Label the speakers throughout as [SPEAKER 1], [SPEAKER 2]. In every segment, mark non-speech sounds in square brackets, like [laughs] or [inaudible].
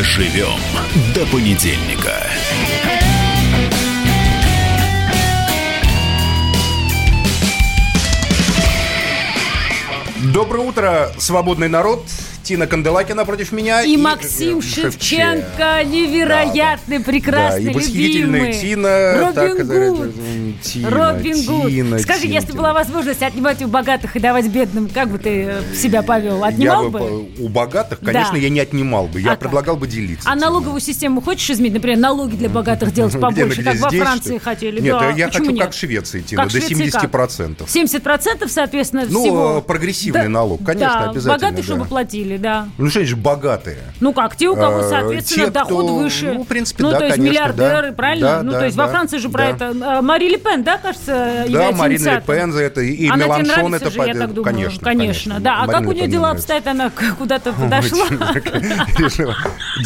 [SPEAKER 1] Доживем до понедельника.
[SPEAKER 2] Доброе утро, свободный народ. Тина Канделакина против меня.
[SPEAKER 3] И, и Максим э, Шевченко, невероятный, да, прекрасный, да, и
[SPEAKER 2] восхитительная
[SPEAKER 3] любимый.
[SPEAKER 2] Тина.
[SPEAKER 3] Робин Гуд.
[SPEAKER 2] Тина,
[SPEAKER 3] Робин Гуд.
[SPEAKER 2] Тина,
[SPEAKER 3] Скажи,
[SPEAKER 2] Тина,
[SPEAKER 3] если
[SPEAKER 2] Тина.
[SPEAKER 3] была возможность отнимать у богатых и давать бедным, как бы ты э, себя повел? Отнимал
[SPEAKER 2] я
[SPEAKER 3] бы?
[SPEAKER 2] бы? У богатых, конечно,
[SPEAKER 3] Да.
[SPEAKER 2] я не отнимал бы. Я
[SPEAKER 3] А как?
[SPEAKER 2] предлагал бы делиться.
[SPEAKER 3] А налоговую систему хочешь изменить? Например, налоги для богатых делать
[SPEAKER 2] Где,
[SPEAKER 3] побольше,
[SPEAKER 2] где
[SPEAKER 3] как во
[SPEAKER 2] здесь,
[SPEAKER 3] Франции
[SPEAKER 2] что ли?
[SPEAKER 3] хотели.
[SPEAKER 2] Нет,
[SPEAKER 3] да.
[SPEAKER 2] я
[SPEAKER 3] Почему
[SPEAKER 2] хочу
[SPEAKER 3] нет?
[SPEAKER 2] как в Швеции, Тина,
[SPEAKER 3] Как
[SPEAKER 2] до
[SPEAKER 3] в Швеции как?
[SPEAKER 2] 70%.
[SPEAKER 3] 70% соответственно,
[SPEAKER 2] Ну,
[SPEAKER 3] всего.
[SPEAKER 2] э, прогрессивный
[SPEAKER 3] Да,
[SPEAKER 2] налог, конечно,
[SPEAKER 3] да,
[SPEAKER 2] обязательно,
[SPEAKER 3] богатые,
[SPEAKER 2] да.
[SPEAKER 3] чтобы платили, да.
[SPEAKER 2] Ну, что значит богатые?
[SPEAKER 3] Ну как, те, у кого,
[SPEAKER 2] Э,
[SPEAKER 3] соответственно,
[SPEAKER 2] те,
[SPEAKER 3] доход
[SPEAKER 2] кто-
[SPEAKER 3] выше.
[SPEAKER 2] ну, в принципе,
[SPEAKER 3] ну,
[SPEAKER 2] да,
[SPEAKER 3] то есть
[SPEAKER 2] конечно,
[SPEAKER 3] миллиардеры,
[SPEAKER 2] да.
[SPEAKER 3] правильно?
[SPEAKER 2] Да,
[SPEAKER 3] ну,
[SPEAKER 2] да,
[SPEAKER 3] то есть во
[SPEAKER 2] да,
[SPEAKER 3] Франции же про
[SPEAKER 2] да.
[SPEAKER 3] это. э, Мари Ле Пен, да, кажется,
[SPEAKER 2] Да, Марина Ле? Пен за это, и
[SPEAKER 3] Она
[SPEAKER 2] Меланшон это
[SPEAKER 3] же, я
[SPEAKER 2] под-
[SPEAKER 3] так думаю.
[SPEAKER 2] Конечно,
[SPEAKER 3] конечно. Да, а
[SPEAKER 2] Марина
[SPEAKER 3] как у нее дела обстоят? Она куда-то подошла.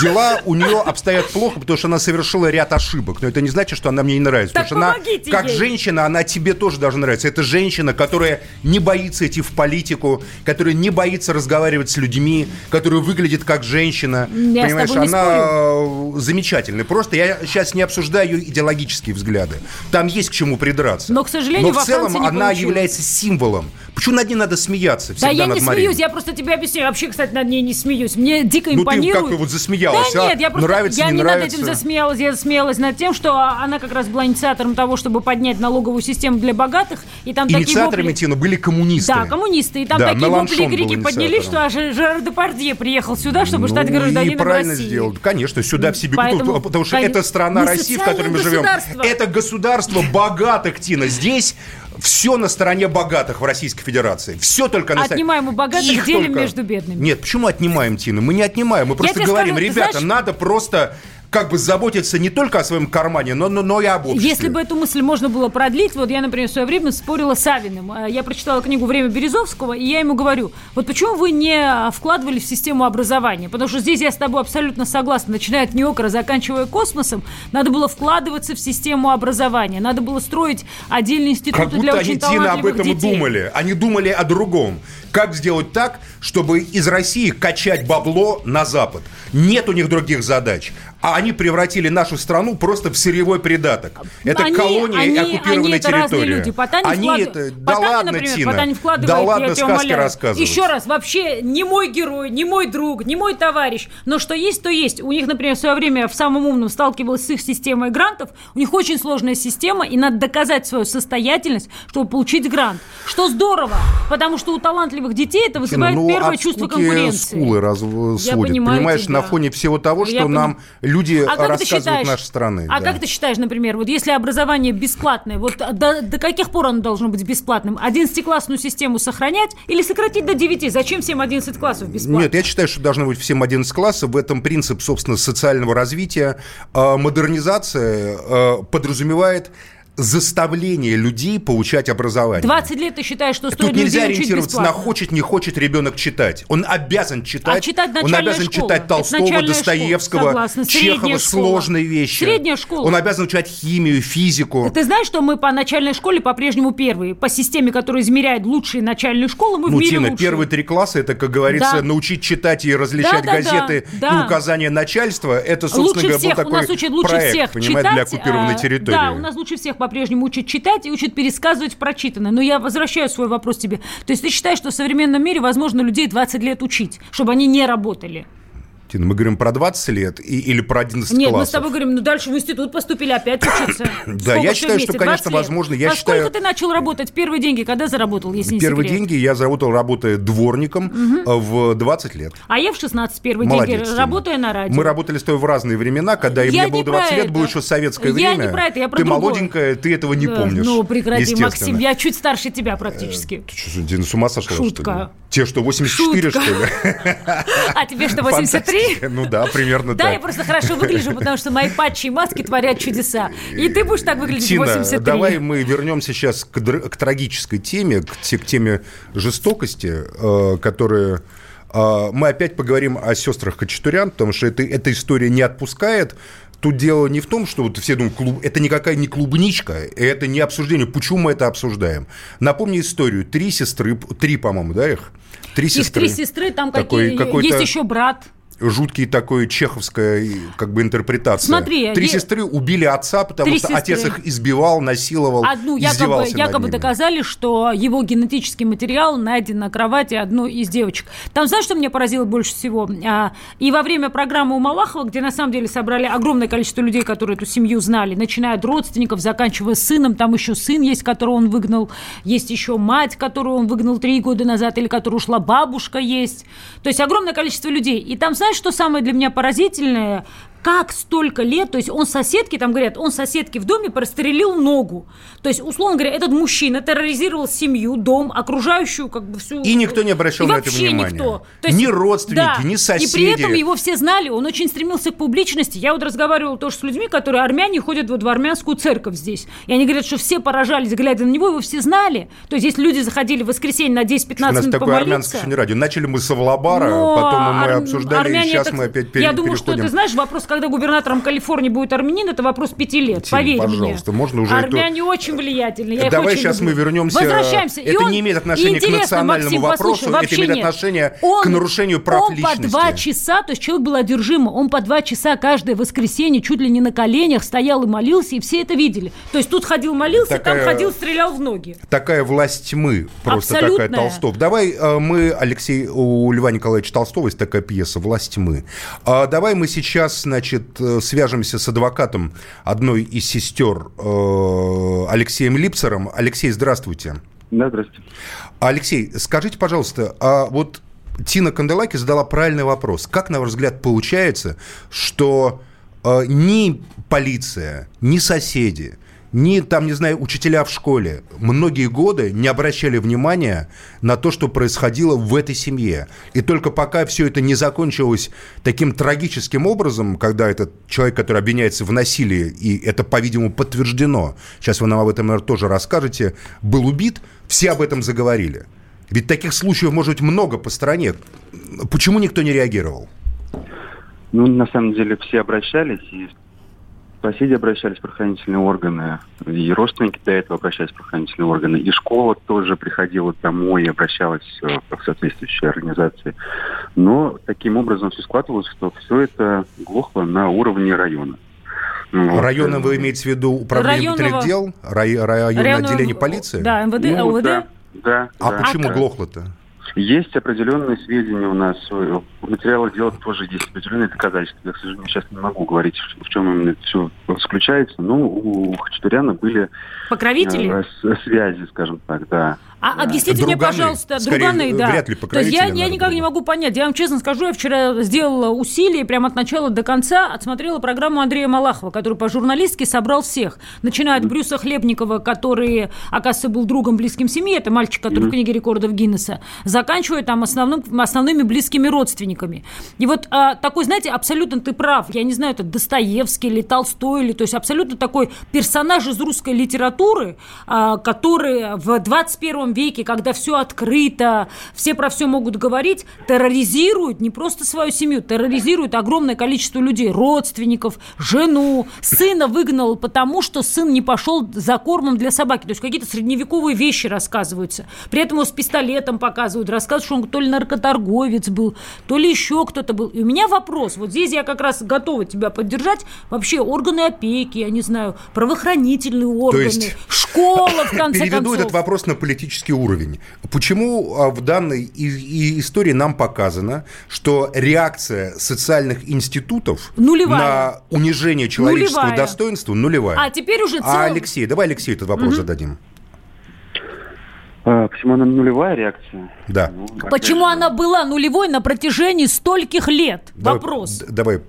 [SPEAKER 2] Дела у нее обстоят плохо, потому что она совершила ряд ошибок. Но это не значит, что она мне не нравится.
[SPEAKER 3] Так
[SPEAKER 2] потому что она, как
[SPEAKER 3] ей.
[SPEAKER 2] женщина, она тебе тоже должна нравиться. Это женщина, которая не боится идти в политику, которая не боится разговаривать с людьми, которая выглядит как женщина.
[SPEAKER 3] Я
[SPEAKER 2] Понимаешь, она э, замечательная. Просто я сейчас не обсуждаю ее идеологические взгляды. Там есть к чему придраться.
[SPEAKER 3] Но, к сожалению,
[SPEAKER 2] Но в целом она
[SPEAKER 3] получилось.
[SPEAKER 2] является символом. Почему над ней надо смеяться?
[SPEAKER 3] Да
[SPEAKER 2] всегда
[SPEAKER 3] я
[SPEAKER 2] над
[SPEAKER 3] не
[SPEAKER 2] Мариной?
[SPEAKER 3] смеюсь, я просто тебе объясняю. Вообще, кстати, над ней не смеюсь. Мне дико
[SPEAKER 2] Ну ты
[SPEAKER 3] импонирует.
[SPEAKER 2] как вот засмеялась,
[SPEAKER 3] Да
[SPEAKER 2] а?
[SPEAKER 3] нет, я просто
[SPEAKER 2] Нравится,
[SPEAKER 3] я
[SPEAKER 2] не
[SPEAKER 3] не
[SPEAKER 2] нравится?
[SPEAKER 3] над этим засмеялась, я засмеялась над тем, что она как раз была инициатором того, чтобы поднять налоговую систему для богатых, и там такие
[SPEAKER 2] Инициаторами,
[SPEAKER 3] вопли...
[SPEAKER 2] Тина, были коммунисты.
[SPEAKER 3] Да, коммунисты. И там
[SPEAKER 2] Да,
[SPEAKER 3] такие вопли крики поднялись, что аж Жерар Депардье приехал сюда, чтобы стать
[SPEAKER 2] Ну,
[SPEAKER 3] гражданином
[SPEAKER 2] и правильно
[SPEAKER 3] России.
[SPEAKER 2] сделал. Конечно, сюда в себе
[SPEAKER 3] Поэтому,
[SPEAKER 2] потому, что
[SPEAKER 3] конечно,
[SPEAKER 2] это страна России, в которой мы живем. Это государство богатых, Тина. Здесь все на стороне богатых в Российской Федерации. Все только на стороне-
[SPEAKER 3] Отнимаем у богатых,
[SPEAKER 2] Их
[SPEAKER 3] делим
[SPEAKER 2] только-
[SPEAKER 3] между бедными.
[SPEAKER 2] Нет, почему отнимаем, Тина? Мы не отнимаем. Мы просто говорим,
[SPEAKER 3] скажу,
[SPEAKER 2] ребята,
[SPEAKER 3] знаешь-
[SPEAKER 2] надо просто как бы заботиться не только о своем кармане, но, но, но и об обществе.
[SPEAKER 3] Если бы эту мысль можно было продлить, вот я, например, в свое время спорила с Авиным. Э, Я прочитала книгу «Время Березовского», и я ему говорю, вот почему вы не вкладывали в систему образования? Потому что здесь я с тобой абсолютно согласна. Начиная от НИОКРа, заканчивая космосом, надо было вкладываться в систему образования. Надо было строить отдельные институты
[SPEAKER 2] Как
[SPEAKER 3] для очень
[SPEAKER 2] они, Тина, об этом
[SPEAKER 3] детей.
[SPEAKER 2] думали. Они думали о другом. Как сделать так, чтобы из России качать бабло на Запад? Нет у них других задач. А они превратили нашу страну просто в сырьевой придаток. Это
[SPEAKER 3] Они-
[SPEAKER 2] колония
[SPEAKER 3] они-
[SPEAKER 2] и оккупированная
[SPEAKER 3] они это разные
[SPEAKER 2] территория.
[SPEAKER 3] люди. Потанин
[SPEAKER 2] они
[SPEAKER 3] вклад-
[SPEAKER 2] это... Да
[SPEAKER 3] Потанин,
[SPEAKER 2] ладно,
[SPEAKER 3] например,
[SPEAKER 2] Тина.
[SPEAKER 3] Потанин вкладывает,
[SPEAKER 2] да
[SPEAKER 3] я
[SPEAKER 2] ладно
[SPEAKER 3] тебя
[SPEAKER 2] сказки рассказывать.
[SPEAKER 3] Еще раз, вообще не мой герой, не мой друг, не мой товарищ, но что есть, то есть. У них, например, в свое время в самом умном сталкивалась с их системой грантов. У них очень сложная система, и надо доказать свою состоятельность, чтобы получить грант. Что здорово, потому что у талантливых детей это
[SPEAKER 2] Тина,
[SPEAKER 3] вызывает
[SPEAKER 2] ну,
[SPEAKER 3] первое
[SPEAKER 2] от
[SPEAKER 3] чувство конкуренции.
[SPEAKER 2] скулы раз, сводят,
[SPEAKER 3] понимаю
[SPEAKER 2] понимаешь,
[SPEAKER 3] тебя.
[SPEAKER 2] на фоне всего того,
[SPEAKER 3] Я
[SPEAKER 2] что нам
[SPEAKER 3] поним-
[SPEAKER 2] люди
[SPEAKER 3] А как
[SPEAKER 2] рассказывают
[SPEAKER 3] считаешь,
[SPEAKER 2] нашей страны.
[SPEAKER 3] А
[SPEAKER 2] да.
[SPEAKER 3] как ты считаешь, например, вот если образование бесплатное, вот до, до каких пор оно должно быть бесплатным? 11-классную систему сохранять или сократить до 9? Зачем всем 11 классов бесплатно?
[SPEAKER 2] Нет, я считаю, что должно быть всем 11 классов. В этом принцип, собственно, социального развития. Э, Модернизация э, подразумевает заставление людей получать образование.
[SPEAKER 3] 20 лет ты считаешь, что стоит
[SPEAKER 2] Тут нельзя ориентироваться на хочет, не хочет ребенок читать. Он обязан читать.
[SPEAKER 3] А читать
[SPEAKER 2] Он обязан
[SPEAKER 3] школа.
[SPEAKER 2] читать Толстого, Достоевского. Чехова,
[SPEAKER 3] школа.
[SPEAKER 2] сложные вещи.
[SPEAKER 3] Средняя школа.
[SPEAKER 2] Он обязан читать химию, физику.
[SPEAKER 3] Ты знаешь, что мы по начальной школе по-прежнему первые? По системе, которая измеряет лучшие начальные школы, мы
[SPEAKER 2] Ну,
[SPEAKER 3] в мире
[SPEAKER 2] Тина,
[SPEAKER 3] лучшие.
[SPEAKER 2] первые три класса, это, как говорится,
[SPEAKER 3] Да.
[SPEAKER 2] научить читать и различать
[SPEAKER 3] Да, да,
[SPEAKER 2] газеты
[SPEAKER 3] да, да.
[SPEAKER 2] и указания начальства. Это, собственно
[SPEAKER 3] лучше
[SPEAKER 2] говоря,
[SPEAKER 3] всех,
[SPEAKER 2] был такой
[SPEAKER 3] у нас учат лучше
[SPEAKER 2] проект,
[SPEAKER 3] всех
[SPEAKER 2] понимаете,
[SPEAKER 3] читать.
[SPEAKER 2] для оккупированной
[SPEAKER 3] э,
[SPEAKER 2] территории.
[SPEAKER 3] Да, у нас лучше всех по-прежнему учат читать и учат пересказывать прочитанное. Но я возвращаю свой вопрос тебе. То есть ты считаешь, что в современном мире возможно людей 20 лет учить, чтобы они не работали?
[SPEAKER 2] Тина, мы говорим про 20 лет и, или про 11
[SPEAKER 3] Нет,
[SPEAKER 2] классов?
[SPEAKER 3] мы с тобой говорим, ну дальше в институт поступили, опять учиться. [coughs]
[SPEAKER 2] Да, я считаю,
[SPEAKER 3] вместе?
[SPEAKER 2] что, конечно,
[SPEAKER 3] 20 лет.
[SPEAKER 2] возможно, я
[SPEAKER 3] Во
[SPEAKER 2] считаю-
[SPEAKER 3] сколько ты начал работать? Первые деньги когда заработал, если не
[SPEAKER 2] Первые
[SPEAKER 3] секрет?
[SPEAKER 2] деньги я заработал, работая дворником э, в 20 лет.
[SPEAKER 3] А я в 16 первые
[SPEAKER 2] Молодец,
[SPEAKER 3] деньги, работая на радио.
[SPEAKER 2] Мы работали с тобой в разные времена, когда и
[SPEAKER 3] Я
[SPEAKER 2] мне было
[SPEAKER 3] не про
[SPEAKER 2] 20 лет,
[SPEAKER 3] это.
[SPEAKER 2] было еще советское
[SPEAKER 3] Я
[SPEAKER 2] время.
[SPEAKER 3] не про это, я про
[SPEAKER 2] Ты
[SPEAKER 3] другое.
[SPEAKER 2] молоденькая, ты этого не
[SPEAKER 3] Да,
[SPEAKER 2] помнишь.
[SPEAKER 3] Ну, прекрати. Максим, я чуть старше тебя практически.
[SPEAKER 2] Ты что, с ума сошла,
[SPEAKER 3] Шутка.
[SPEAKER 2] Те, что 84,
[SPEAKER 3] Шутка.
[SPEAKER 2] что ли? [laughs]
[SPEAKER 3] А тебе что, 83?
[SPEAKER 2] Фантастика. Ну да, примерно
[SPEAKER 3] Да,
[SPEAKER 2] так.
[SPEAKER 3] я просто хорошо выгляжу, потому что мои патчи и маски творят чудеса. И ты будешь так выглядеть в
[SPEAKER 2] Тина,
[SPEAKER 3] 83.
[SPEAKER 2] давай мы вернемся сейчас к, к трагической теме, к, к теме жестокости, э, которая... э, мы опять поговорим о сестрах Хачатурян, потому что это, эта история не отпускает. Тут дело не в том, что вот все думают, клуб, это никакая не клубничка, это не обсуждение. Почему мы это обсуждаем? Напомню историю. Три сестры, три, по-моему, да, их? Три
[SPEAKER 3] Их
[SPEAKER 2] сестры.
[SPEAKER 3] три сестры, там
[SPEAKER 2] Такой-
[SPEAKER 3] какие...
[SPEAKER 2] какой-то-
[SPEAKER 3] Есть еще брат.
[SPEAKER 2] Жуткий такой чеховская как бы интерпретация.
[SPEAKER 3] Смотри,
[SPEAKER 2] три
[SPEAKER 3] е...
[SPEAKER 2] сестры убили отца, потому
[SPEAKER 3] Три
[SPEAKER 2] что
[SPEAKER 3] сестры.
[SPEAKER 2] отец их избивал, насиловал,
[SPEAKER 3] Одну якобы, якобы
[SPEAKER 2] ними.
[SPEAKER 3] доказали, что его генетический материал найден на кровати одной из девочек. Там, знаешь, что меня поразило больше всего? А, и во время программы у Малахова, где на самом деле собрали огромное количество людей, которые эту семью знали, начиная от родственников, заканчивая сыном, там еще сын есть, которого он выгнал, есть еще мать, которую он выгнал три года назад, или которая ушла, бабушка есть. То есть огромное количество людей. И там, знаешь, что самое для меня поразительное? Как столько лет, то есть он соседки, там говорят, он соседки в доме прострелил ногу. То есть, условно говоря, этот мужчина терроризировал семью, дом, окружающую как бы всю...
[SPEAKER 2] И никто не обращал
[SPEAKER 3] и
[SPEAKER 2] на это
[SPEAKER 3] вообще
[SPEAKER 2] внимания.
[SPEAKER 3] никто. То есть,
[SPEAKER 2] Ни родственники,
[SPEAKER 3] да.
[SPEAKER 2] ни соседи.
[SPEAKER 3] И при этом его все знали, он очень стремился к публичности. Я вот разговаривала тоже с людьми, которые армяне ходят вот в армянскую церковь здесь. И они говорят, что все поражались, глядя на него, его все знали. То есть, если люди заходили в воскресенье на 10-15
[SPEAKER 2] У нас
[SPEAKER 3] минут
[SPEAKER 2] такое армянское сегодня радио. Начали мы с Авлабара,
[SPEAKER 3] Но
[SPEAKER 2] потом мы
[SPEAKER 3] ар-
[SPEAKER 2] обсуждали, и сейчас
[SPEAKER 3] это-
[SPEAKER 2] мы опять пере-
[SPEAKER 3] Я думаю, что
[SPEAKER 2] переходим.
[SPEAKER 3] ты знаешь, вопрос, когда губернатором Калифорнии будет армянин, это вопрос пяти лет,
[SPEAKER 2] Тим,
[SPEAKER 3] поверь
[SPEAKER 2] пожалуйста,
[SPEAKER 3] мне.
[SPEAKER 2] можно уже
[SPEAKER 3] Армяне очень влиятельны, я
[SPEAKER 2] Давай сейчас
[SPEAKER 3] люблю.
[SPEAKER 2] мы вернемся.
[SPEAKER 3] Возвращаемся.
[SPEAKER 2] Это
[SPEAKER 3] он-
[SPEAKER 2] не имеет отношения к национальному
[SPEAKER 3] Максим,
[SPEAKER 2] вопросу,
[SPEAKER 3] послушай,
[SPEAKER 2] это имеет отношение
[SPEAKER 3] Он-
[SPEAKER 2] к нарушению прав
[SPEAKER 3] он
[SPEAKER 2] личности.
[SPEAKER 3] по два часа, то есть человек был одержим, он по два часа каждое воскресенье чуть ли не на коленях стоял и молился, и все это видели. То есть тут ходил, молился,
[SPEAKER 2] Такая-
[SPEAKER 3] там ходил, стрелял в ноги.
[SPEAKER 2] Такая власть тьмы, просто
[SPEAKER 3] Абсолютная.
[SPEAKER 2] такая Толстов. Давай э, мы, Алексей, у Льва Николаевича Толстого есть такая пьеса «Власть тьмы». А давай мы сейчас, значит, э, свяжемся с адвокатом одной из сестер э, Алексеем Липцером. Алексей, здравствуйте.
[SPEAKER 4] Да, здравствуйте.
[SPEAKER 2] Алексей, скажите, пожалуйста, а вот Тина Канделаки задала правильный вопрос. Как, на ваш взгляд, получается, что э, ни полиция, ни соседи, ни, там, не знаю, учителя в школе многие годы не обращали внимания на то, что происходило в этой семье. И только пока все это не закончилось таким трагическим образом, когда этот человек, который обвиняется в насилии, и это, по-видимому, подтверждено, сейчас вы нам об этом, наверное, тоже расскажете, был убит, все об этом заговорили. Ведь таких случаев может быть много по стране. Почему никто не реагировал?
[SPEAKER 4] Ну, на самом деле, все обращались, и соседи обращались в правоохранительные органы, и родственники до этого обращались в правоохранительные органы, и школа тоже приходила домой и обращалась э, в соответствующие организации. Но таким образом все складывалось, что все это глохло на уровне района. Вот.
[SPEAKER 2] Районом вы имеете в виду управление
[SPEAKER 3] Районного-
[SPEAKER 2] внутренних дел? Рай- районное
[SPEAKER 3] Районного-
[SPEAKER 2] отделение полиции?
[SPEAKER 3] Да, МВД,
[SPEAKER 4] Ну,
[SPEAKER 3] ЛВД.
[SPEAKER 4] да, да,
[SPEAKER 2] А
[SPEAKER 4] да.
[SPEAKER 2] почему
[SPEAKER 4] Да.
[SPEAKER 2] глохло-то?
[SPEAKER 4] Есть определенные сведения у нас, э, в материалах дела тоже есть определенные доказательства. Я, к сожалению, сейчас не могу говорить, в чем именно все заключается, но у Хачатуряна были
[SPEAKER 3] Покровители?
[SPEAKER 4] э, связи, скажем так, да.
[SPEAKER 3] А объясните мне,
[SPEAKER 2] Друганы.
[SPEAKER 3] пожалуйста,
[SPEAKER 2] Скорее,
[SPEAKER 3] друганы, да.
[SPEAKER 2] вряд ли
[SPEAKER 3] То есть я, я никак
[SPEAKER 2] было.
[SPEAKER 3] не могу понять. Я вам честно скажу, я вчера сделала усилие прямо от начала до конца, отсмотрела программу Андрея Малахова, который по журналистке собрал всех. Начиная от Брюса Хлебникова, который, оказывается, был другом близким семьи, это мальчик, который в книге рекордов Гиннесса, заканчивая там основным, основными близкими родственниками. И вот а, такой, знаете, абсолютно ты прав. Я не знаю, это Достоевский или Толстой, или, то есть абсолютно такой персонаж из русской литературы, а, который в 21 веке, когда все открыто, все про все могут говорить, терроризирует не просто свою семью, терроризирует огромное количество людей, родственников, жену, сына выгнал, потому что сын не пошел за кормом для собаки. То есть какие-то средневековые вещи рассказываются. При этом его с пистолетом показывают, рассказывают, что он то ли наркоторговец был, то ли еще кто-то был. И у меня вопрос, вот здесь я как раз готова тебя поддержать, вообще органы опеки, я не знаю, правоохранительные органы,
[SPEAKER 2] есть
[SPEAKER 3] школа, в [coughs] конце
[SPEAKER 2] Переведу
[SPEAKER 3] концов.
[SPEAKER 2] этот вопрос на политический уровень. Почему а, в данной истории нам показано, что реакция социальных институтов
[SPEAKER 3] Нулевая.
[SPEAKER 2] на унижение человеческого
[SPEAKER 3] Нулевая.
[SPEAKER 2] достоинства нулевая?
[SPEAKER 3] А теперь уже
[SPEAKER 2] А,
[SPEAKER 3] цел-
[SPEAKER 2] Алексей, давай Алексею этот вопрос зададим.
[SPEAKER 4] А, почему она нулевая реакция?
[SPEAKER 2] Да.
[SPEAKER 4] Ну,
[SPEAKER 3] Почему она была нулевой на протяжении стольких лет?
[SPEAKER 2] Давай-
[SPEAKER 3] Вопрос.
[SPEAKER 2] Давай,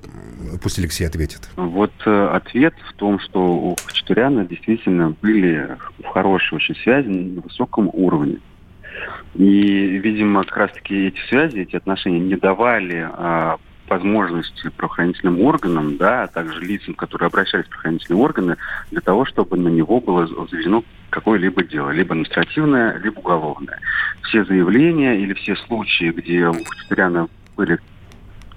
[SPEAKER 2] пусть Алексей ответит.
[SPEAKER 4] Вот э, ответ в том, что у Хачатуряна действительно были хорошие очень связи на высоком уровне. И, видимо, как раз-таки эти связи, эти отношения не давали а, возможности правоохранительным органам, да, а также лицам, которые обращались в правоохранительные органы, для того, чтобы на него было заведено какое-либо дело, либо административное, либо уголовное. Все заявления или все случаи, где у Хачатуряна были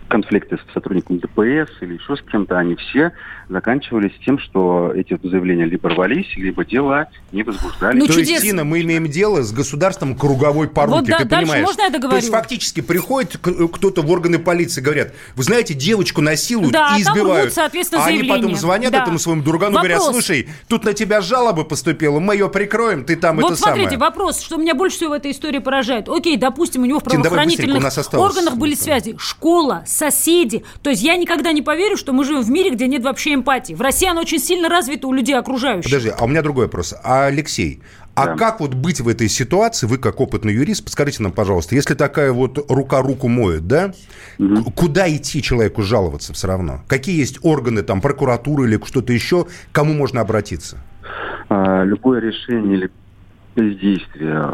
[SPEAKER 4] конфликты с сотрудником ДПС или еще с кем-то, они все заканчивались тем, что эти заявления либо рвались, либо дела не возбуждались.
[SPEAKER 2] Ну, То чудес... есть, Тина, мы имеем дело с государством круговой поруки, вот, да, ты понимаешь?
[SPEAKER 3] можно я договорю?
[SPEAKER 2] То есть фактически приходит кто-то в органы полиции, говорят, вы знаете, девочку насилуют да, и избивают.
[SPEAKER 3] Там рвут, а
[SPEAKER 2] они потом звонят да. этому своему другану, вопрос. говорят, слушай, тут на тебя жалоба поступила, мы ее прикроем, ты там
[SPEAKER 3] вот
[SPEAKER 2] это
[SPEAKER 3] смотрите,
[SPEAKER 2] самое.
[SPEAKER 3] вопрос, что меня больше всего в этой истории поражает. Окей, допустим, у него в правоохранительных Тин, органах были связи. Школа, соседи. То есть я никогда не поверю, что мы живем в мире, где нет вообще эмпатии. В России она очень сильно развита у людей окружающих.
[SPEAKER 2] Подожди, а у меня другой вопрос. А Алексей, а да. как вот быть в этой ситуации, вы как опытный юрист, подскажите нам, пожалуйста, если такая вот рука руку моет, да, угу. куда идти человеку жаловаться все равно? Какие есть органы, там, прокуратуры или что-то еще, кому можно обратиться?
[SPEAKER 4] А, любое решение или бездействие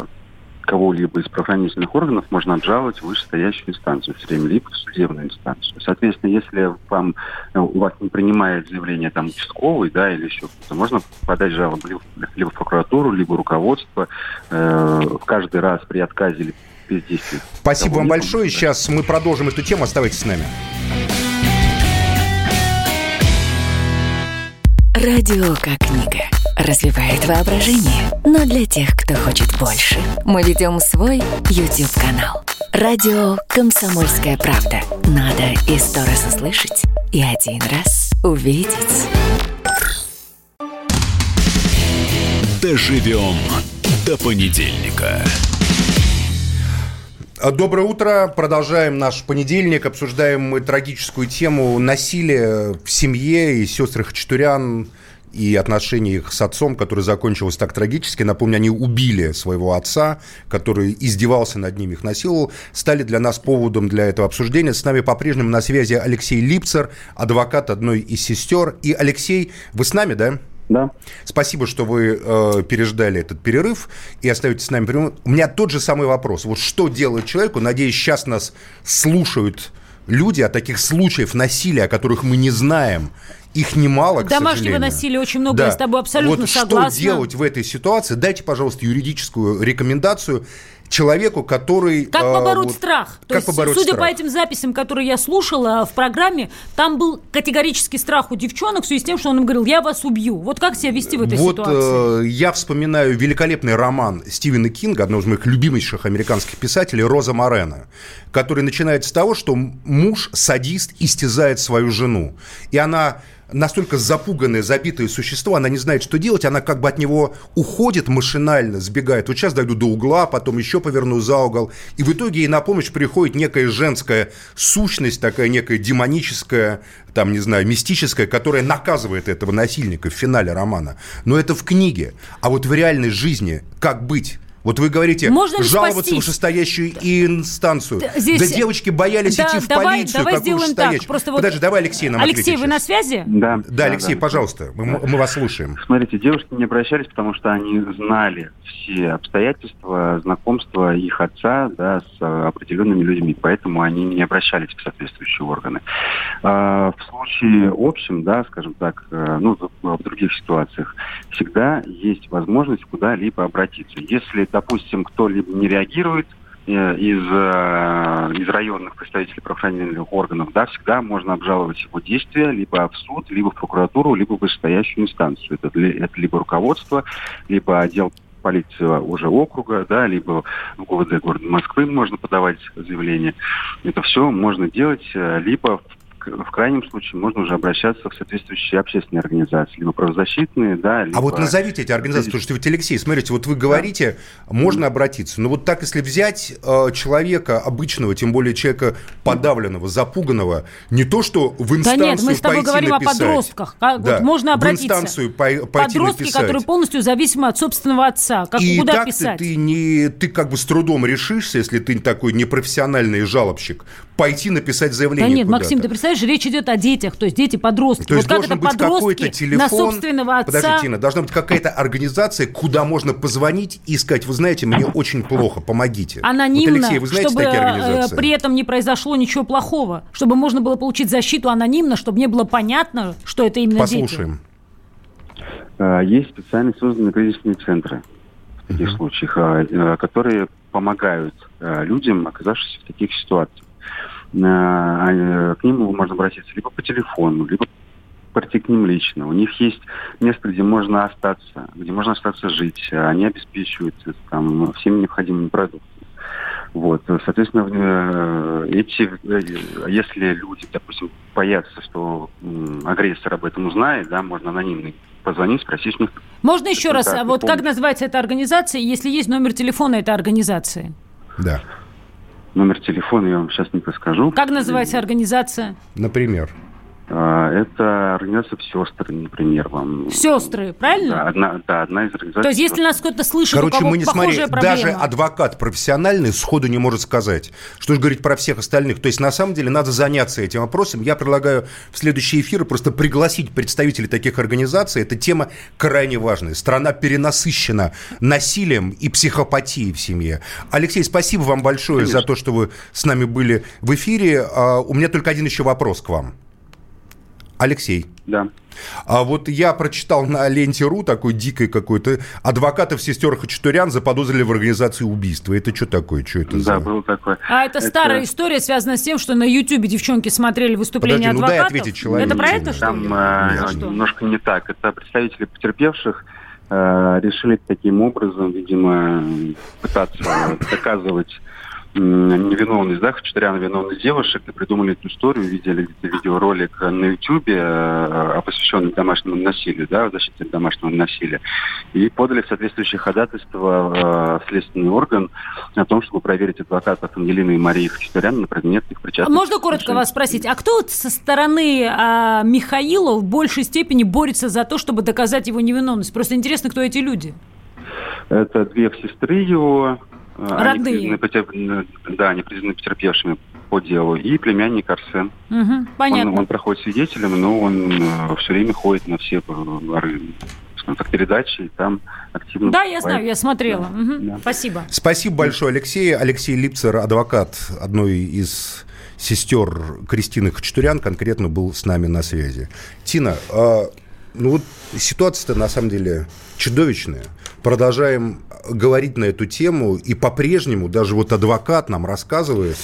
[SPEAKER 4] кого-либо из правоохранительных органов можно обжаловать в вышестоящую инстанцию, все время, либо в судебную инстанцию. Соответственно, если вам, э, у вас не принимает заявление там участковый, да, или еще кто-то, можно подать жалобу либо, либо в прокуратуру, либо руководство. Э, в каждый раз при отказе или бездействии.
[SPEAKER 2] Спасибо вам большое. Сейчас мы продолжим эту тему. Оставайтесь с нами.
[SPEAKER 5] Радио как книга развивает воображение, но для тех, кто хочет больше. Мы ведем свой YouTube-канал. Радио «Комсомольская правда». Надо и сто раз услышать, и один раз увидеть.
[SPEAKER 1] Доживем до понедельника.
[SPEAKER 2] Доброе утро. Продолжаем наш понедельник. Обсуждаем мы трагическую тему насилия в семье и сестры Хачатурян и отношения их с отцом, которое закончилось так трагически. Напомню, они убили своего отца, который издевался над ними, их насиловал, стали для нас поводом для этого обсуждения. С нами по-прежнему на связи Алексей Липцер, адвокат одной из сестер. И, Алексей, вы с нами, да?
[SPEAKER 4] Да.
[SPEAKER 2] Спасибо, что вы э, переждали этот перерыв и остаетесь с нами. У меня тот же самый вопрос. Вот что делать человеку? Надеюсь, сейчас нас слушают люди о таких случаях насилия, о которых мы не знаем, их немало, к
[SPEAKER 3] Домашнего
[SPEAKER 2] сожалению.
[SPEAKER 3] насилия очень много, да. я с тобой абсолютно
[SPEAKER 2] вот
[SPEAKER 3] согласна.
[SPEAKER 2] что делать в этой ситуации? Дайте, пожалуйста, юридическую рекомендацию человеку, который...
[SPEAKER 3] Как а, побороть вот, страх? То
[SPEAKER 2] как
[SPEAKER 3] есть,
[SPEAKER 2] побороть
[SPEAKER 3] судя
[SPEAKER 2] страх?
[SPEAKER 3] по этим записям, которые я слушала в программе, там был категорический страх у девчонок в связи с тем, что он им говорил, я вас убью. Вот как себя вести в этой
[SPEAKER 2] вот,
[SPEAKER 3] ситуации?
[SPEAKER 2] Э, я вспоминаю великолепный роман Стивена Кинга, одного из моих любимейших американских писателей, Роза Морена, который начинается с того, что муж, садист, истязает свою жену. И она настолько запуганное, забитое существо, она не знает, что делать, она как бы от него уходит машинально, сбегает. Вот сейчас дойду до угла, потом еще поверну за угол. И в итоге ей на помощь приходит некая женская сущность, такая некая демоническая, там, не знаю, мистическая, которая наказывает этого насильника в финале романа. Но это в книге. А вот в реальной жизни как быть? Вот вы говорите, Можно жаловаться спастись? в вышестоящую инстанцию. Здесь... Да девочки боялись да, идти в
[SPEAKER 3] давай,
[SPEAKER 2] полицию.
[SPEAKER 3] Давай сделаем так. Просто вот...
[SPEAKER 2] Подожди, давай Алексей нам
[SPEAKER 3] Алексей, вы на связи?
[SPEAKER 4] Да.
[SPEAKER 2] Да, Алексей, да, пожалуйста, да. Мы, мы вас слушаем.
[SPEAKER 4] Смотрите, девушки не обращались, потому что они знали все обстоятельства знакомства их отца да, с определенными людьми, поэтому они не обращались в соответствующие органы. А, в случае общем, да, скажем так, э, ну, в других ситуациях, всегда есть возможность куда-либо обратиться. Если допустим, кто-либо не реагирует э, из, э, из районных представителей правоохранительных органов, да, всегда можно обжаловать его действия либо в суд, либо в прокуратуру, либо в вышестоящую инстанцию. Это, это либо руководство, либо отдел полиции уже округа, да, либо в ГУВД города Москвы можно подавать заявление. Это все можно делать э, либо в в крайнем случае можно уже обращаться в соответствующие общественные организации, либо правозащитные, да, либо...
[SPEAKER 2] А вот назовите эти организации, потому что, ведь, Алексей, смотрите, вот вы говорите, да. можно обратиться, но вот так, если взять э, человека обычного, тем более человека подавленного, запуганного, не то, что в инстанцию Да нет,
[SPEAKER 3] мы с тобой говорим
[SPEAKER 2] написать,
[SPEAKER 3] о подростках. Да, вот можно обратиться.
[SPEAKER 2] В инстанцию по пойти
[SPEAKER 3] Подростки,
[SPEAKER 2] написать.
[SPEAKER 3] которые полностью зависимы от собственного отца. Как,
[SPEAKER 2] И
[SPEAKER 3] куда
[SPEAKER 2] так
[SPEAKER 3] писать?
[SPEAKER 2] Ты, не, ты как бы с трудом решишься, если ты такой непрофессиональный жалобщик, пойти написать заявление
[SPEAKER 3] Да нет, Максим, ты представляешь, речь идет о детях, то есть дети-подростки.
[SPEAKER 2] То есть
[SPEAKER 3] вот
[SPEAKER 2] должен
[SPEAKER 3] как
[SPEAKER 2] быть какой-то телефон.
[SPEAKER 3] На собственного отца.
[SPEAKER 2] Подожди, Тина, должна быть какая-то организация, куда можно позвонить и сказать, вы знаете, мне очень плохо, помогите.
[SPEAKER 3] Анонимно,
[SPEAKER 2] вот, Алексей, вы знаете
[SPEAKER 3] чтобы
[SPEAKER 2] такие
[SPEAKER 3] э,
[SPEAKER 2] организации?
[SPEAKER 3] при этом не произошло ничего плохого, чтобы можно было получить защиту анонимно, чтобы не было понятно, что это именно
[SPEAKER 2] Послушаем.
[SPEAKER 3] дети.
[SPEAKER 4] А, есть специально созданные кризисные центры в таких uh-huh. случаях, а, э, которые помогают э, людям, оказавшимся в таких ситуациях. К ним можно обратиться либо по телефону, либо прийти к ним лично. У них есть место, где можно остаться, где можно остаться жить. Они обеспечивают там, всеми необходимыми продуктами. Вот, соответственно, э, эти, э, если люди, допустим, боятся, что агрессор об этом узнает, да, можно анонимно позвонить, спросить у них.
[SPEAKER 3] Можно еще раз, а вот как называется эта организация, если есть номер телефона этой организации?
[SPEAKER 2] Да.
[SPEAKER 4] Номер телефона я вам сейчас не подскажу.
[SPEAKER 3] Как называется организация?
[SPEAKER 2] Например.
[SPEAKER 4] А, это организация «Сестры», например, вам.
[SPEAKER 3] «Сестры», правильно?
[SPEAKER 4] Да, одна, да, одна из организаций.
[SPEAKER 3] То есть, если нас кто-то слышит,
[SPEAKER 2] Короче,
[SPEAKER 3] у кого
[SPEAKER 2] мы не
[SPEAKER 3] похожая
[SPEAKER 2] смотри,
[SPEAKER 3] проблема.
[SPEAKER 2] даже адвокат профессиональный сходу не может сказать. Что же говорить про всех остальных? То есть, на самом деле, надо заняться этим вопросом. Я предлагаю в следующие эфиры просто пригласить представителей таких организаций. Эта тема крайне важная. Страна перенасыщена насилием и психопатией в семье. Алексей, спасибо вам большое Конечно. за то, что вы с нами были в эфире. А, у меня только один еще вопрос к вам. Алексей.
[SPEAKER 4] Да.
[SPEAKER 2] А вот я прочитал на ленте.ру такой дикой какой-то адвокатов сестер Хачатурян заподозрили в организации убийства. Это что такое? Что это
[SPEAKER 4] да,
[SPEAKER 2] за...
[SPEAKER 4] Да, было такое.
[SPEAKER 3] А это, это старая история, связанная с тем, что на Ютубе девчонки смотрели выступления
[SPEAKER 2] Подожди,
[SPEAKER 3] адвокатов.
[SPEAKER 2] Ну дай ответить человеку.
[SPEAKER 3] Это про это, что
[SPEAKER 4] Там э, немножко не так. Это представители потерпевших э, решили таким образом, видимо, пытаться [coughs] доказывать невиновность, да, Хачатуряна виновных девушек, и придумали эту историю, видели видеоролик на Ютьюбе, э, посвященный домашнему насилию, да, защите домашнего насилия, и подали соответствующее ходатайство в следственный орган о том, чтобы проверить адвокатов Ангелины и Марии Хачатуряна на предмет их причастности.
[SPEAKER 3] Можно коротко вас спросить, а кто со стороны а, Михаила в большей степени борется за то, чтобы доказать его невиновность? Просто интересно, кто эти люди?
[SPEAKER 4] Это две сестры его,
[SPEAKER 3] Родные.
[SPEAKER 4] Они признаны, да, они признаны потерпевшими по делу. И племянник Арсен.
[SPEAKER 3] Угу, понятно.
[SPEAKER 4] Он, он проходит свидетелем, но он э, все время ходит на все так, передачи, и там активно...
[SPEAKER 3] Да, я знаю, я смотрела. Угу. Да. Спасибо.
[SPEAKER 2] Спасибо большое, Алексей. Алексей Липцер, адвокат одной из сестер Кристины Хачатурян, конкретно был с нами на связи. Тина, а, ну вот ситуация-то на самом деле чудовищная. Продолжаем говорить на эту тему, и по-прежнему даже вот адвокат нам рассказывает,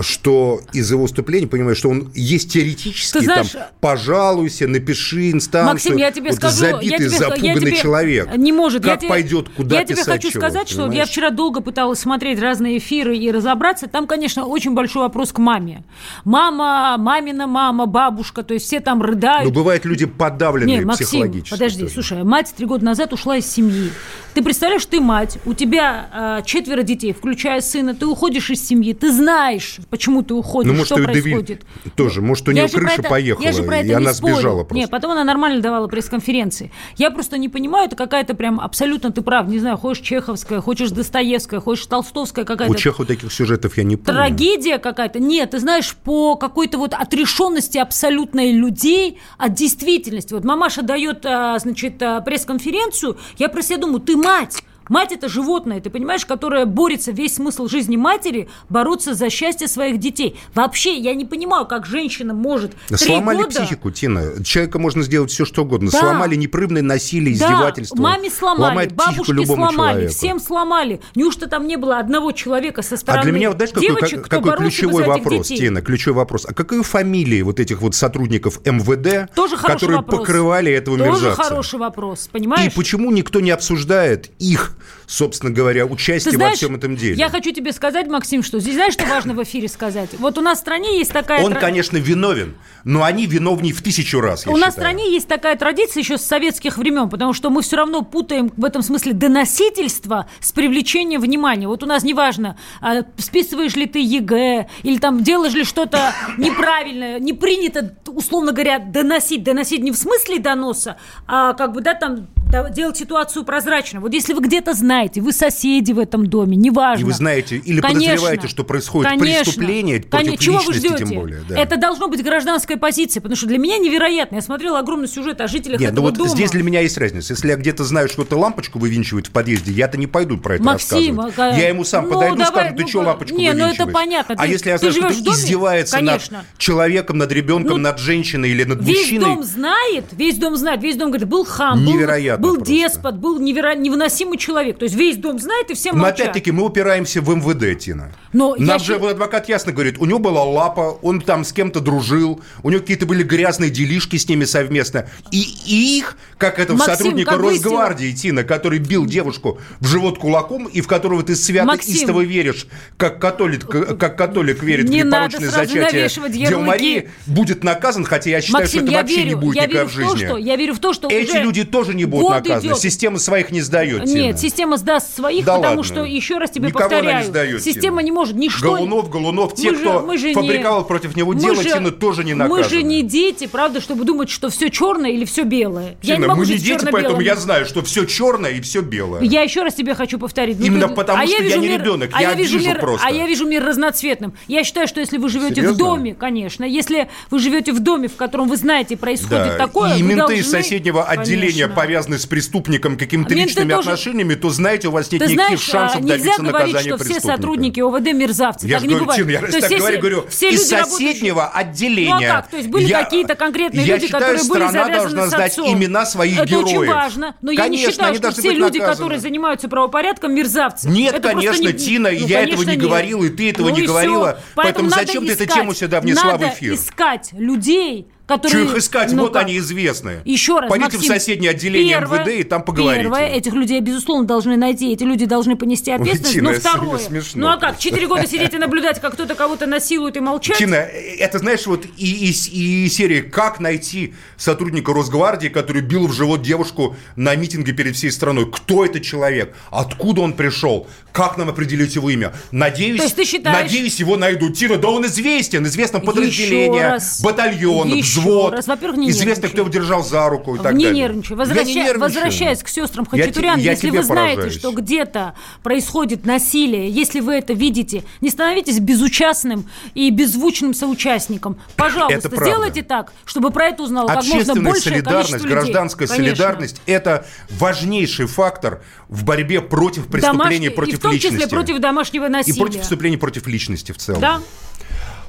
[SPEAKER 2] что из его выступления, понимаешь, что он есть теоретически, Ты знаешь, там, пожалуйся, напиши инстанцию.
[SPEAKER 3] Максим, я тебе
[SPEAKER 2] вот
[SPEAKER 3] скажу,
[SPEAKER 2] забитый,
[SPEAKER 3] я тебе,
[SPEAKER 2] запуганный
[SPEAKER 3] я тебе,
[SPEAKER 2] человек.
[SPEAKER 3] Не может.
[SPEAKER 2] Как
[SPEAKER 3] я
[SPEAKER 2] пойдет, куда
[SPEAKER 3] Я тебе хочу
[SPEAKER 2] чего,
[SPEAKER 3] сказать,
[SPEAKER 2] понимаешь?
[SPEAKER 3] что я вчера долго пыталась смотреть разные эфиры и разобраться. Там, конечно, очень большой вопрос к маме. Мама, мамина мама, бабушка, то есть все там рыдают.
[SPEAKER 2] Ну, бывают люди подавленные
[SPEAKER 3] Не, Максим,
[SPEAKER 2] психологически.
[SPEAKER 3] подожди,
[SPEAKER 2] тоже.
[SPEAKER 3] слушай, мать три года назад ушла из семьи. Ты представляешь, ты мать, у тебя э, четверо детей, включая сына, ты уходишь из семьи, ты знаешь, почему ты уходишь,
[SPEAKER 2] ну, может,
[SPEAKER 3] что происходит.
[SPEAKER 2] Тоже, может, у
[SPEAKER 3] я
[SPEAKER 2] нее крыша
[SPEAKER 3] это,
[SPEAKER 2] поехала,
[SPEAKER 3] я же про это
[SPEAKER 2] и
[SPEAKER 3] не
[SPEAKER 2] она
[SPEAKER 3] спорю.
[SPEAKER 2] сбежала просто.
[SPEAKER 3] Нет, потом она нормально давала пресс-конференции. Я просто не понимаю, это какая-то прям абсолютно, ты прав, не знаю, хочешь Чеховская, хочешь Достоевская, хочешь Толстовская какая-то.
[SPEAKER 2] У Чехова таких сюжетов я не помню.
[SPEAKER 3] Трагедия какая-то. Нет, ты знаешь, по какой-то вот отрешенности абсолютной людей от действительности. Вот мамаша дает, а, значит, а, пресс-конференцию, я про себя думаю, ты мать, Мать – это животное, ты понимаешь, которое борется, весь смысл жизни матери – бороться за счастье своих детей. Вообще, я не понимаю, как женщина может
[SPEAKER 2] Сломали
[SPEAKER 3] года...
[SPEAKER 2] психику, Тина. Человека можно сделать все, что угодно.
[SPEAKER 3] Да.
[SPEAKER 2] Сломали непрерывное насилие,
[SPEAKER 3] да.
[SPEAKER 2] издевательство.
[SPEAKER 3] маме сломали,
[SPEAKER 2] Ломает
[SPEAKER 3] бабушке сломали,
[SPEAKER 2] человеку.
[SPEAKER 3] всем сломали. Неужто там не было одного человека со стороны
[SPEAKER 2] А для меня, вот, знаешь, какой,
[SPEAKER 3] девочек,
[SPEAKER 2] как,
[SPEAKER 3] кто
[SPEAKER 2] какой ключевой вопрос,
[SPEAKER 3] детей?
[SPEAKER 2] Тина, ключевой вопрос. А какие фамилии вот этих вот сотрудников МВД,
[SPEAKER 3] Тоже
[SPEAKER 2] которые
[SPEAKER 3] вопрос.
[SPEAKER 2] покрывали этого
[SPEAKER 3] Тоже
[SPEAKER 2] мерзавца?
[SPEAKER 3] хороший вопрос, понимаешь?
[SPEAKER 2] И почему никто не обсуждает их, собственно говоря, участие
[SPEAKER 3] знаешь,
[SPEAKER 2] во всем этом деле?
[SPEAKER 3] Я хочу тебе сказать, Максим, что здесь знаешь, что важно в эфире сказать? Вот у нас в стране есть такая...
[SPEAKER 2] Он,
[SPEAKER 3] тра-
[SPEAKER 2] конечно, виновен, но они виновнее в тысячу раз,
[SPEAKER 3] У нас в
[SPEAKER 2] считаю.
[SPEAKER 3] стране есть такая традиция еще с советских времен, потому что мы все равно путаем в этом смысле доносительство с привлечением внимания. Вот у нас неважно, а, списываешь ли ты ЕГЭ, или там делаешь ли что-то неправильное, не принято, условно говоря, доносить. Доносить не в смысле доноса, а как бы, да, там делать ситуацию прозрачной. Вот если вы где-то знаете, вы соседи в этом доме, неважно.
[SPEAKER 2] И вы знаете или
[SPEAKER 3] Конечно,
[SPEAKER 2] подозреваете, что происходит
[SPEAKER 3] конечно,
[SPEAKER 2] преступление против
[SPEAKER 3] конечно. Чего вы
[SPEAKER 2] личности,
[SPEAKER 3] ждете?
[SPEAKER 2] тем более. да.
[SPEAKER 3] Это должно быть гражданская позиция, потому что для меня невероятно. Я смотрела огромный сюжет о жителях
[SPEAKER 2] Нет, ну
[SPEAKER 3] этого
[SPEAKER 2] вот
[SPEAKER 3] дома.
[SPEAKER 2] здесь для меня есть разница. Если я где-то знаю, что это лампочку вывинчивают в подъезде, я-то не пойду про это
[SPEAKER 3] Максим,
[SPEAKER 2] рассказывать.
[SPEAKER 3] а,
[SPEAKER 2] Я ему сам
[SPEAKER 3] ну,
[SPEAKER 2] подойду и скажу, ты
[SPEAKER 3] ну,
[SPEAKER 2] что лампочку
[SPEAKER 3] не, ну, это
[SPEAKER 2] вывинчиваешь?
[SPEAKER 3] понятно.
[SPEAKER 2] А
[SPEAKER 3] Ты-
[SPEAKER 2] если я
[SPEAKER 3] ты
[SPEAKER 2] знаю, что
[SPEAKER 3] доме?
[SPEAKER 2] издевается
[SPEAKER 3] Конечно.
[SPEAKER 2] над человеком, над ребенком,
[SPEAKER 3] Ну,
[SPEAKER 2] над женщиной или над
[SPEAKER 3] Весь
[SPEAKER 2] мужчиной,
[SPEAKER 3] дом знает, весь дом знает, весь дом говорит, был хам, был-
[SPEAKER 2] Невероятно
[SPEAKER 3] был деспот, был неверо- невыносимый человек. То есть весь дом знает, и все
[SPEAKER 2] Но
[SPEAKER 3] молчат.
[SPEAKER 2] опять-таки мы упираемся в МВД, Тина.
[SPEAKER 3] Но
[SPEAKER 2] Нам же адвокат ясно говорит, у него была лапа, он там с кем-то дружил, у него какие-то были грязные делишки с ними совместно. И, их, как это
[SPEAKER 3] Максим,
[SPEAKER 2] сотрудника
[SPEAKER 3] как
[SPEAKER 2] Росгвардии, Тина, который бил девушку в живот кулаком, и в которого ты свято
[SPEAKER 3] Максим.
[SPEAKER 2] истово веришь, как католик, как католик верит
[SPEAKER 3] Не
[SPEAKER 2] в непорочное зачатие
[SPEAKER 3] ярлыки.
[SPEAKER 2] Марии, будет наказан, хотя я считаю,
[SPEAKER 3] Максим,
[SPEAKER 2] что это вообще
[SPEAKER 3] верю,
[SPEAKER 2] не будет
[SPEAKER 3] я
[SPEAKER 2] никогда
[SPEAKER 3] верю
[SPEAKER 2] в
[SPEAKER 3] в то,
[SPEAKER 2] жизни.
[SPEAKER 3] что я верю в то, что
[SPEAKER 2] Эти люди тоже не будут наказаны.
[SPEAKER 3] идет.
[SPEAKER 2] Система своих не сдает.
[SPEAKER 3] Нет, система сдаст своих,
[SPEAKER 2] Да
[SPEAKER 3] потому
[SPEAKER 2] ладно.
[SPEAKER 3] что, еще раз тебе
[SPEAKER 2] Никого она не
[SPEAKER 3] повторяю,
[SPEAKER 2] сдает,
[SPEAKER 3] система
[SPEAKER 2] Тина.
[SPEAKER 3] не может ничто...
[SPEAKER 2] Голунов, Голунов, те,
[SPEAKER 3] Мы же-
[SPEAKER 2] кто
[SPEAKER 3] мы же не-
[SPEAKER 2] фабриковал против него
[SPEAKER 3] мы
[SPEAKER 2] дело,
[SPEAKER 3] же-
[SPEAKER 2] Тина, тоже не
[SPEAKER 3] Мы
[SPEAKER 2] наказаны.
[SPEAKER 3] же не дети, правда, чтобы думать, что все черное или все белое. я
[SPEAKER 2] Тина,
[SPEAKER 3] не могу
[SPEAKER 2] мы не дети, поэтому я знаю, что все черное и все белое.
[SPEAKER 3] Я еще раз тебе хочу повторить. Ну,
[SPEAKER 2] Именно
[SPEAKER 3] ты-
[SPEAKER 2] потому, что я
[SPEAKER 3] вижу
[SPEAKER 2] не
[SPEAKER 3] мир-
[SPEAKER 2] ребенок,
[SPEAKER 3] а
[SPEAKER 2] я
[SPEAKER 3] вижу
[SPEAKER 2] вижу
[SPEAKER 3] мир,
[SPEAKER 2] просто.
[SPEAKER 3] А я вижу мир разноцветным. Я считаю, что если вы живете
[SPEAKER 2] Серьезно?
[SPEAKER 3] в доме, конечно, если вы живете в доме, в котором вы знаете, происходит такое,
[SPEAKER 2] и менты
[SPEAKER 3] должны-
[SPEAKER 2] из соседнего отделения повязаны с преступником какими-то личными
[SPEAKER 3] тоже-
[SPEAKER 2] отношениями, то знаете, у вас нет
[SPEAKER 3] Ты
[SPEAKER 2] никаких
[SPEAKER 3] знаешь,
[SPEAKER 2] шансов
[SPEAKER 3] а, нельзя
[SPEAKER 2] добиться
[SPEAKER 3] говорить,
[SPEAKER 2] наказания
[SPEAKER 3] что все сотрудники ОВД мерзавцы.
[SPEAKER 2] Я
[SPEAKER 3] так
[SPEAKER 2] же
[SPEAKER 3] не
[SPEAKER 2] говорю,
[SPEAKER 3] бывает.
[SPEAKER 2] Тина, я раз так
[SPEAKER 3] если
[SPEAKER 2] говорю, говорю,
[SPEAKER 3] все
[SPEAKER 2] из соседнего отделения.
[SPEAKER 3] Ну а как? То есть были
[SPEAKER 2] я-
[SPEAKER 3] какие-то конкретные
[SPEAKER 2] я
[SPEAKER 3] люди,
[SPEAKER 2] считаю,
[SPEAKER 3] которые были завязаны
[SPEAKER 2] должна
[SPEAKER 3] с
[SPEAKER 2] знать
[SPEAKER 3] отцом.
[SPEAKER 2] имена своих
[SPEAKER 3] Это
[SPEAKER 2] героев.
[SPEAKER 3] очень важно. Но я не
[SPEAKER 2] Конечно,
[SPEAKER 3] считаю, что все люди,
[SPEAKER 2] наказаны.
[SPEAKER 3] которые занимаются правопорядком, мерзавцы.
[SPEAKER 2] Нет,
[SPEAKER 3] Это
[SPEAKER 2] конечно,
[SPEAKER 3] не-
[SPEAKER 2] Тина,
[SPEAKER 3] ну,
[SPEAKER 2] я этого
[SPEAKER 3] конечно,
[SPEAKER 2] не говорил, и ты этого
[SPEAKER 3] Ну
[SPEAKER 2] не говорила, поэтому зачем ты эту тему сюда внесла в
[SPEAKER 3] надо
[SPEAKER 2] эфир?
[SPEAKER 3] искать людей, которые...
[SPEAKER 2] Чего их искать?
[SPEAKER 3] Ну
[SPEAKER 2] вот
[SPEAKER 3] как?
[SPEAKER 2] они известны.
[SPEAKER 3] Еще раз,
[SPEAKER 2] Пойдите
[SPEAKER 3] Максим,
[SPEAKER 2] в соседнее отделение
[SPEAKER 3] первое-
[SPEAKER 2] МВД и там поговорите.
[SPEAKER 3] Первое, этих людей, безусловно, должны найти. Эти люди должны понести ответственность.
[SPEAKER 2] Тина, это
[SPEAKER 3] второе.
[SPEAKER 2] смешно
[SPEAKER 3] ну а как? Четыре года сидеть и наблюдать, как кто-то кого-то насилует и молчать?
[SPEAKER 2] Тина, это знаешь, вот и, и, и серии «Как найти сотрудника Росгвардии, который бил в живот девушку на митинге перед всей страной? Кто это человек? Откуда он пришел? Как нам определить его имя? Надеюсь,
[SPEAKER 3] То есть ты считаешь-
[SPEAKER 2] надеюсь его найдут. Тина, да он известен, известно подразделение,
[SPEAKER 3] раз.
[SPEAKER 2] батальон,
[SPEAKER 3] Еще
[SPEAKER 2] взвод.
[SPEAKER 3] раз. Во-первых, не
[SPEAKER 2] Известно, кто его держал за руку и так
[SPEAKER 3] не
[SPEAKER 2] далее.
[SPEAKER 3] нервничай.
[SPEAKER 2] Я не нервничаю.
[SPEAKER 3] Возвращаясь к сестрам
[SPEAKER 2] Я
[SPEAKER 3] Хачатурян,
[SPEAKER 2] я
[SPEAKER 3] если
[SPEAKER 2] тебе
[SPEAKER 3] вы знаете,
[SPEAKER 2] поражаюсь.
[SPEAKER 3] что где-то происходит насилие, если вы это видите, не становитесь безучастным и беззвучным соучастником. Пожалуйста,
[SPEAKER 2] Это
[SPEAKER 3] сделайте так, чтобы про это узнало как можно большее количество людей.
[SPEAKER 2] гражданская
[SPEAKER 3] Конечно.
[SPEAKER 2] солидарность – это важнейший фактор в борьбе против преступлений
[SPEAKER 3] Домашний-
[SPEAKER 2] против
[SPEAKER 3] и в том
[SPEAKER 2] личности.
[SPEAKER 3] числе против домашнего
[SPEAKER 2] и
[SPEAKER 3] насилия.
[SPEAKER 2] против преступлений против личности в целом.
[SPEAKER 3] Да.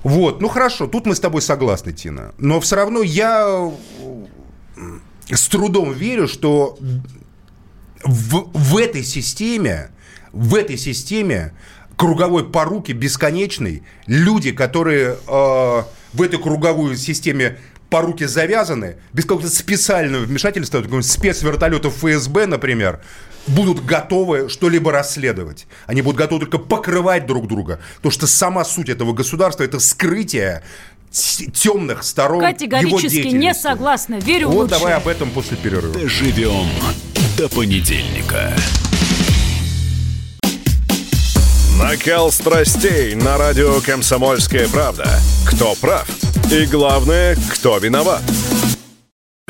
[SPEAKER 2] Вот, ну хорошо, тут мы с тобой согласны, Тина. Но все равно я с трудом верю, что в, в этой системе, в этой системе круговой поруки бесконечной, люди, которые э, в этой круговой системе поруки завязаны, без какого-то специального вмешательства, спецвертолетов ФСБ, например, будут готовы что-либо расследовать. Они будут готовы только покрывать друг друга. Потому что сама суть этого государства – это скрытие темных сторон его
[SPEAKER 3] Категорически не
[SPEAKER 2] деятельности.
[SPEAKER 3] согласна. Верю в
[SPEAKER 2] Вот
[SPEAKER 3] лучшее.
[SPEAKER 2] давай об этом после перерыва.
[SPEAKER 1] Доживем до понедельника.
[SPEAKER 6] Накал страстей на радио «Комсомольская правда». Кто прав? И главное, кто виноват?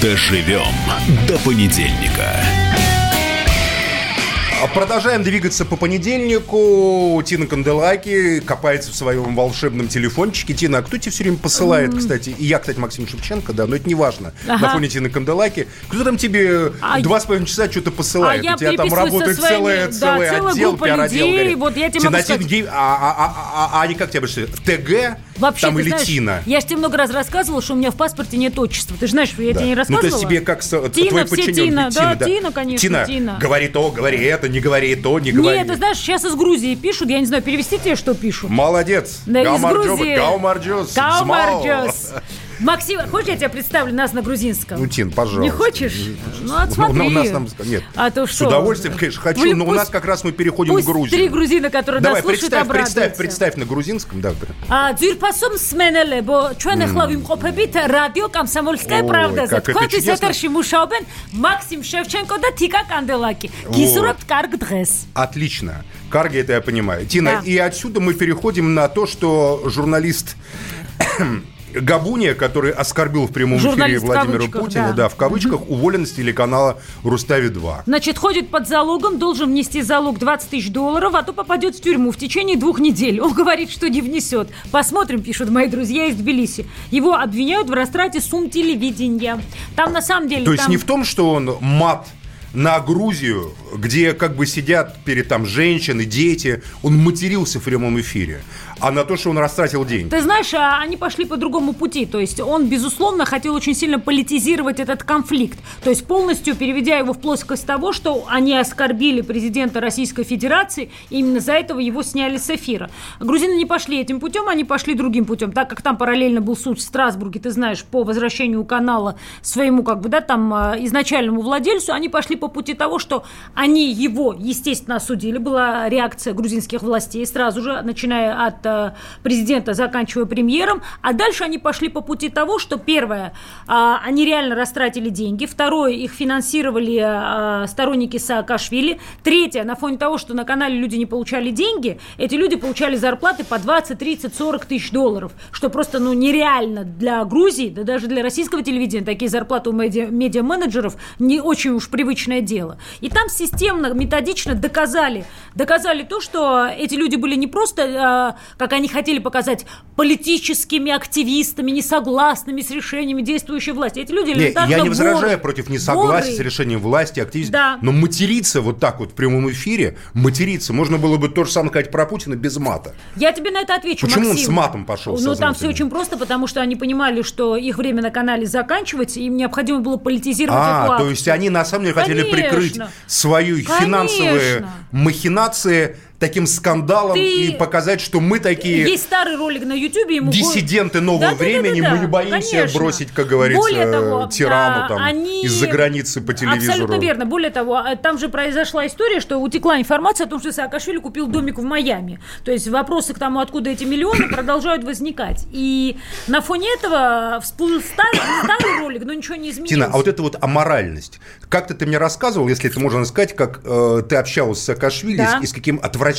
[SPEAKER 1] Доживем до понедельника.
[SPEAKER 2] А Продолжаем двигаться по понедельнику. Тина Канделаки копается в своем волшебном телефончике. Тина, а кто тебе все время посылает, кстати? И я, кстати, Максим Шевченко, да, но это не важно. На
[SPEAKER 3] Ага.
[SPEAKER 2] фоне Тины Канделаки. Кто там тебе
[SPEAKER 3] А
[SPEAKER 2] два с половиной часа что-то посылает?
[SPEAKER 3] А я
[SPEAKER 2] У тебя там работает
[SPEAKER 3] своими-
[SPEAKER 2] целая,
[SPEAKER 3] да,
[SPEAKER 2] целый отдел, пиар-отдел.
[SPEAKER 3] Вот я тебе
[SPEAKER 2] Тина,
[SPEAKER 3] могу
[SPEAKER 2] Тина,
[SPEAKER 3] сказать-
[SPEAKER 2] где- а, а- а- а- а они как тебя больше? В ТГ?
[SPEAKER 3] Вообще,
[SPEAKER 2] там
[SPEAKER 3] ты
[SPEAKER 2] или
[SPEAKER 3] знаешь,
[SPEAKER 2] Тина?
[SPEAKER 3] Я же тебе много раз рассказывала, что у меня в паспорте нет отчества. Ты же знаешь, я
[SPEAKER 2] Да.
[SPEAKER 3] тебе не
[SPEAKER 2] Ну,
[SPEAKER 3] рассказывала?
[SPEAKER 2] то есть тебе как
[SPEAKER 3] Тина,
[SPEAKER 2] твой
[SPEAKER 3] все
[SPEAKER 2] подчиненный
[SPEAKER 3] Тина. Да, Тина, конечно,
[SPEAKER 2] Тина,
[SPEAKER 3] Тина.
[SPEAKER 2] говори то, говори это, не говори то, не говори.
[SPEAKER 3] Нет, ты знаешь, сейчас из Грузии пишут, я не знаю, перевести тебе, что пишут.
[SPEAKER 2] Молодец.
[SPEAKER 3] Да, из Грузии.
[SPEAKER 2] გაუმარჯოს,
[SPEAKER 3] გაუმარჯოს. Максим, хочешь, я тебя представлю нас на грузинском?
[SPEAKER 2] Ну, Тин, пожалуйста.
[SPEAKER 3] Не хочешь? Ну, отсмотри.
[SPEAKER 2] У нас там... Нет.
[SPEAKER 3] А то что?
[SPEAKER 2] С удовольствием, конечно, хочу,
[SPEAKER 3] ну,
[SPEAKER 2] но пусть, у нас как раз мы переходим в Грузию.
[SPEAKER 3] три грузина, которые
[SPEAKER 2] Давай,
[SPEAKER 3] нас слушают,
[SPEAKER 2] обрадуются. Представь, представь на грузинском, да.
[SPEAKER 3] А, дзюрпасом сменеле, бо чуэне хлавим хопебит, радио
[SPEAKER 2] комсомольская
[SPEAKER 3] правда.
[SPEAKER 2] Как это чудесно.
[SPEAKER 3] Котис Максим Шевченко, да Тика Канделаки. Гисурабт карг дрес.
[SPEAKER 2] Отлично. Карги, это я понимаю. Тина,
[SPEAKER 3] да.
[SPEAKER 2] и отсюда мы переходим на то, что журналист Габуния, который оскорбил в прямом эфире
[SPEAKER 3] Журналист
[SPEAKER 2] Владимира Путина,
[SPEAKER 3] да.
[SPEAKER 2] да. в кавычках, уволен с телеканала Рустави-2.
[SPEAKER 3] Значит, ходит под залогом, должен внести залог 20 тысяч долларов, а то попадет в тюрьму в течение двух недель. Он говорит, что не внесет. Посмотрим, пишут мои друзья из Тбилиси. Его обвиняют в растрате сумм телевидения. Там на самом деле...
[SPEAKER 2] То есть
[SPEAKER 3] там...
[SPEAKER 2] не в том, что он мат на Грузию, где как бы сидят перед там женщины, дети, он матерился в прямом эфире, а на то, что он растратил деньги.
[SPEAKER 3] Ты знаешь, а они пошли по другому пути. То есть он, безусловно, хотел очень сильно политизировать этот конфликт. То есть полностью переведя его в плоскость того, что они оскорбили президента Российской Федерации, и именно за этого его сняли с эфира. Грузины не пошли этим путем, они пошли другим путем. Так как там параллельно был суд в Страсбурге, ты знаешь, по возвращению канала своему, как бы, да, там, а, изначальному владельцу, они пошли по пути того, что они его, естественно, осудили. Была реакция грузинских властей сразу же, начиная от э, президента, заканчивая премьером. А дальше они пошли по пути того, что первое, а, они реально растратили деньги. Второе, их финансировали а, сторонники Саакашвили. Третье, на фоне того, что на канале люди не получали деньги, эти люди получали зарплаты по 20, 30, 40 тысяч долларов, что просто ну, нереально для Грузии, да даже для российского телевидения. Такие зарплаты у медиа- медиа-менеджеров не очень уж привычное дело. И там системно, методично доказали, доказали то, что эти люди были не просто, э, как они хотели показать, политическими активистами, несогласными с решениями действующей власти. Эти люди
[SPEAKER 2] Не,
[SPEAKER 3] элементарно
[SPEAKER 2] я не возражаю
[SPEAKER 3] воры.
[SPEAKER 2] против несогласия
[SPEAKER 3] Воры.
[SPEAKER 2] с решением власти, активистов.
[SPEAKER 3] Да.
[SPEAKER 2] Но материться вот так вот в прямом эфире, материться, можно было бы то же самое сказать про Путина без мата.
[SPEAKER 3] Я тебе на это отвечу,
[SPEAKER 2] Почему он
[SPEAKER 3] Максим.
[SPEAKER 2] с матом пошел
[SPEAKER 3] Ну, там все очень просто, потому что они понимали, что их время на канале заканчивается, им необходимо было политизировать эту
[SPEAKER 2] А, то
[SPEAKER 3] акцию.
[SPEAKER 2] есть они на самом деле хотели. Прикрыть свои
[SPEAKER 3] Конечно.
[SPEAKER 2] финансовые махинации таким скандалом
[SPEAKER 3] Ты-
[SPEAKER 2] и показать, что мы такие
[SPEAKER 3] Есть старый ролик на Ютубе. ему
[SPEAKER 2] диссиденты нового
[SPEAKER 3] Да-да-да-да-да,
[SPEAKER 2] времени, мы не боимся
[SPEAKER 3] конечно.
[SPEAKER 2] бросить, как говорится,
[SPEAKER 3] Более того,
[SPEAKER 2] тирану
[SPEAKER 3] а,
[SPEAKER 2] там
[SPEAKER 3] они-
[SPEAKER 2] из-за границы по телевизору.
[SPEAKER 3] Абсолютно верно. Более того, а, там же произошла история, что утекла информация о том, что Саакашвили купил домик в Майами. То есть вопросы к тому, откуда эти миллионы, [coughs] продолжают возникать. И на фоне этого всплыл старый, старый ролик, но ничего не изменилось.
[SPEAKER 2] Тина, а вот эта вот аморальность. Как-то ты мне рассказывал, если это можно сказать, как э, ты общалась с Саакашвили
[SPEAKER 3] Да.
[SPEAKER 2] и с каким отвращением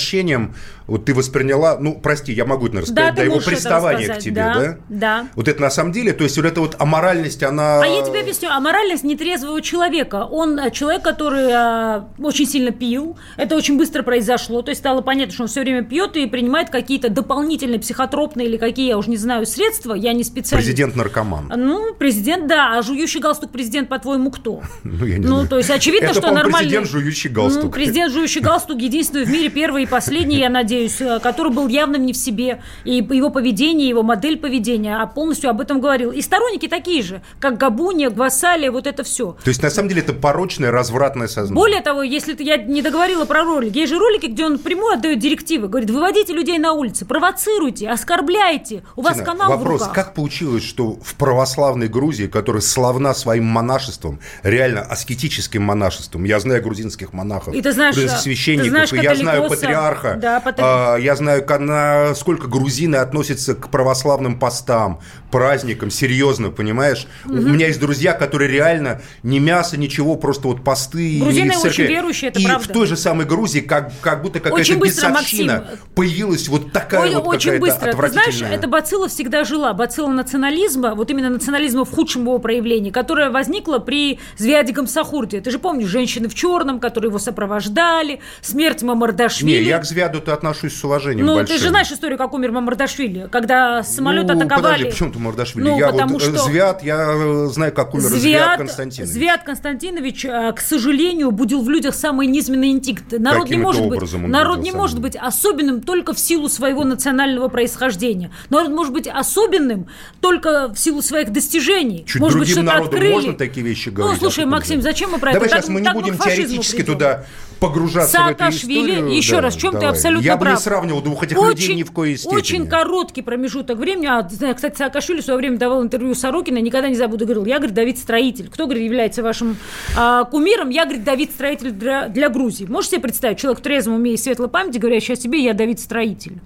[SPEAKER 2] вот ты восприняла, ну, прости, я могу это рассказать,
[SPEAKER 3] Да,
[SPEAKER 2] да, его приставание к тебе,
[SPEAKER 3] да,
[SPEAKER 2] да?
[SPEAKER 3] да.
[SPEAKER 2] Вот это на самом деле, то есть вот эта вот аморальность, она...
[SPEAKER 3] А я тебе объясню, аморальность нетрезвого человека. Он э, человек, который э, очень сильно пил. Это очень быстро произошло. То есть стало понятно, что он все время пьет и принимает какие-то дополнительные психотропные или какие, я уже не знаю, средства. Я не специалист.
[SPEAKER 2] Президент-наркоман.
[SPEAKER 3] Ну, президент, да. А жующий галстук президент, по-твоему, кто? [laughs]
[SPEAKER 2] Ну, я не
[SPEAKER 3] Ну,
[SPEAKER 2] знаю.
[SPEAKER 3] то есть очевидно, что нормальный...
[SPEAKER 2] президент, жующий галстук.
[SPEAKER 3] Ну, президент, жующий галстук, единственный в мире, первый и последний, я надеюсь, э, который был явным не в себе. И его поведение, его модель поведения, а полностью об этом говорил. И сторонники такие же, как Габуния, Гвасалия, вот это все.
[SPEAKER 2] То есть, на самом деле, это порочное, развратное сознание.
[SPEAKER 3] Более того, если ты, я не договорила про ролики, есть же ролики, где он прямую отдает директивы, говорит, выводите людей на улицы, провоцируйте, оскорбляйте, у вас
[SPEAKER 2] Тина,
[SPEAKER 3] канал
[SPEAKER 2] вопрос,
[SPEAKER 3] в руках.
[SPEAKER 2] как получилось, что в православной Грузии, которая славна своим монашеством, реально аскетическим монашеством, я знаю грузинских монахов,
[SPEAKER 3] И ты знаешь, ты
[SPEAKER 2] священников,
[SPEAKER 3] знаешь
[SPEAKER 2] и я знаю. Патриарха,
[SPEAKER 3] Да, патри-
[SPEAKER 2] а, я знаю, насколько грузины относятся к православным постам, праздникам, серьезно, понимаешь? У меня есть друзья, которые реально не мясо, ничего, просто вот посты.
[SPEAKER 3] Грузины очень верующие, это
[SPEAKER 2] И
[SPEAKER 3] правда.
[SPEAKER 2] в той же самой Грузии, как, как будто какая-то бесовщина,
[SPEAKER 3] Максим.
[SPEAKER 2] появилась вот такая
[SPEAKER 3] Ой,
[SPEAKER 2] вот
[SPEAKER 3] очень быстро. Ты знаешь,
[SPEAKER 2] отвратительная.
[SPEAKER 3] эта бацилла всегда жила. Бацилла национализма, вот именно национализма в худшем его проявлении, которая возникла при Звяде Гамсахурде. Ты же помнишь, женщины в черном, которые его сопровождали, смерть Мамардашвили.
[SPEAKER 2] Не, я к Звяду-то отношусь с уважением
[SPEAKER 3] Ну,
[SPEAKER 2] большим.
[SPEAKER 3] ты же знаешь историю, как умер Мамардашвили, когда самолет
[SPEAKER 2] ну,
[SPEAKER 3] атаковали.
[SPEAKER 2] Подожди, почему ты Мордашвили?
[SPEAKER 3] Ну,
[SPEAKER 2] я
[SPEAKER 3] потому
[SPEAKER 2] вот э,
[SPEAKER 3] что-
[SPEAKER 2] Звят, я э, знаю, как умер Звят, Константинович.
[SPEAKER 3] Звят Константинович, э, к сожалению, будил в людях самые низменные инстинкты. Народ
[SPEAKER 2] Каким
[SPEAKER 3] не может быть, народ не
[SPEAKER 2] самые?
[SPEAKER 3] может быть особенным только в силу своего национального происхождения. Народ может быть особенным только в силу своих достижений.
[SPEAKER 2] Чуть
[SPEAKER 3] может быть, что-то открыли.
[SPEAKER 2] можно такие вещи говорить?
[SPEAKER 3] Ну, слушай, Максим, зачем мы про
[SPEAKER 2] Давай
[SPEAKER 3] это?
[SPEAKER 2] сейчас
[SPEAKER 3] Так-
[SPEAKER 2] мы не будем теоретически
[SPEAKER 3] придем.
[SPEAKER 2] туда погружаться в эту
[SPEAKER 3] Саакашвили,
[SPEAKER 2] историю.
[SPEAKER 3] еще
[SPEAKER 2] Да,
[SPEAKER 3] раз, в чем ты
[SPEAKER 2] давай.
[SPEAKER 3] абсолютно
[SPEAKER 2] Я бы не
[SPEAKER 3] прав.
[SPEAKER 2] сравнивал двух этих людей ни в коей степени.
[SPEAKER 3] Очень короткий промежуток времени. А, ты кстати, Саакашвили в свое время давал интервью Сорокина, никогда не забуду, говорил, я, говорит, Давид Строитель. Кто, говорит, является вашим а, кумиром? Я, говорит, Давид Строитель для, для Грузии. Можете себе представить, человек в трезвом уме и светлой памяти, говорящий о себе, я Давид Строитель.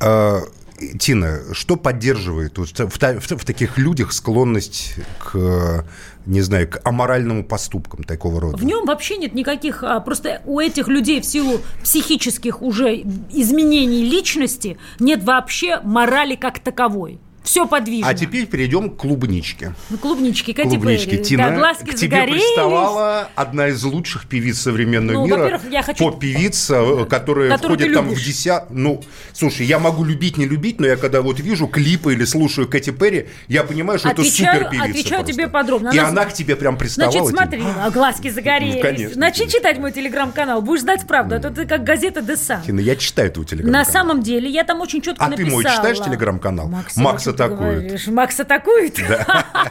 [SPEAKER 2] А, Тина, что поддерживает в, в в таких людях склонность к, не знаю, к аморальным поступкам такого рода?
[SPEAKER 3] В нем вообще нет никаких, а, просто у этих людей в силу психических уже изменений личности нет вообще морали как таковой. Все подвижно.
[SPEAKER 2] А теперь перейдем к клубничке.
[SPEAKER 3] Ну, клубнички, Кэти
[SPEAKER 2] Клубнички.
[SPEAKER 3] Перри.
[SPEAKER 2] Тина,
[SPEAKER 3] Да, глазки
[SPEAKER 2] к тебе
[SPEAKER 3] загорелись.
[SPEAKER 2] приставала одна из лучших певиц современного
[SPEAKER 3] Ну,
[SPEAKER 2] мира.
[SPEAKER 3] во-первых, я хочу-
[SPEAKER 2] Поп-певица, э, которая входит
[SPEAKER 3] ты
[SPEAKER 2] там в десят... Ну, слушай, я могу любить, не любить, но я когда вот вижу клипы или слушаю Кэти Перри, я понимаю, что
[SPEAKER 3] Отвечаю-
[SPEAKER 2] это супер певица
[SPEAKER 3] отвечаю
[SPEAKER 2] просто.
[SPEAKER 3] тебе подробно.
[SPEAKER 2] И
[SPEAKER 3] Она-
[SPEAKER 2] к тебе прям приставала.
[SPEAKER 3] Значит, смотри, а глазки загорелись.
[SPEAKER 2] Ну, конечно,
[SPEAKER 3] Начни
[SPEAKER 2] конечно.
[SPEAKER 3] читать мой телеграм-канал, будешь знать правду, а то ты как газета Десан.
[SPEAKER 2] Тина, я читаю твой телеграм
[SPEAKER 3] На самом деле, я там очень четко
[SPEAKER 2] А ты
[SPEAKER 3] написала.
[SPEAKER 2] мой читаешь телеграм-канал?
[SPEAKER 3] Максим,
[SPEAKER 2] Макс атакует.
[SPEAKER 3] говоришь? Макс атакует? [laughs]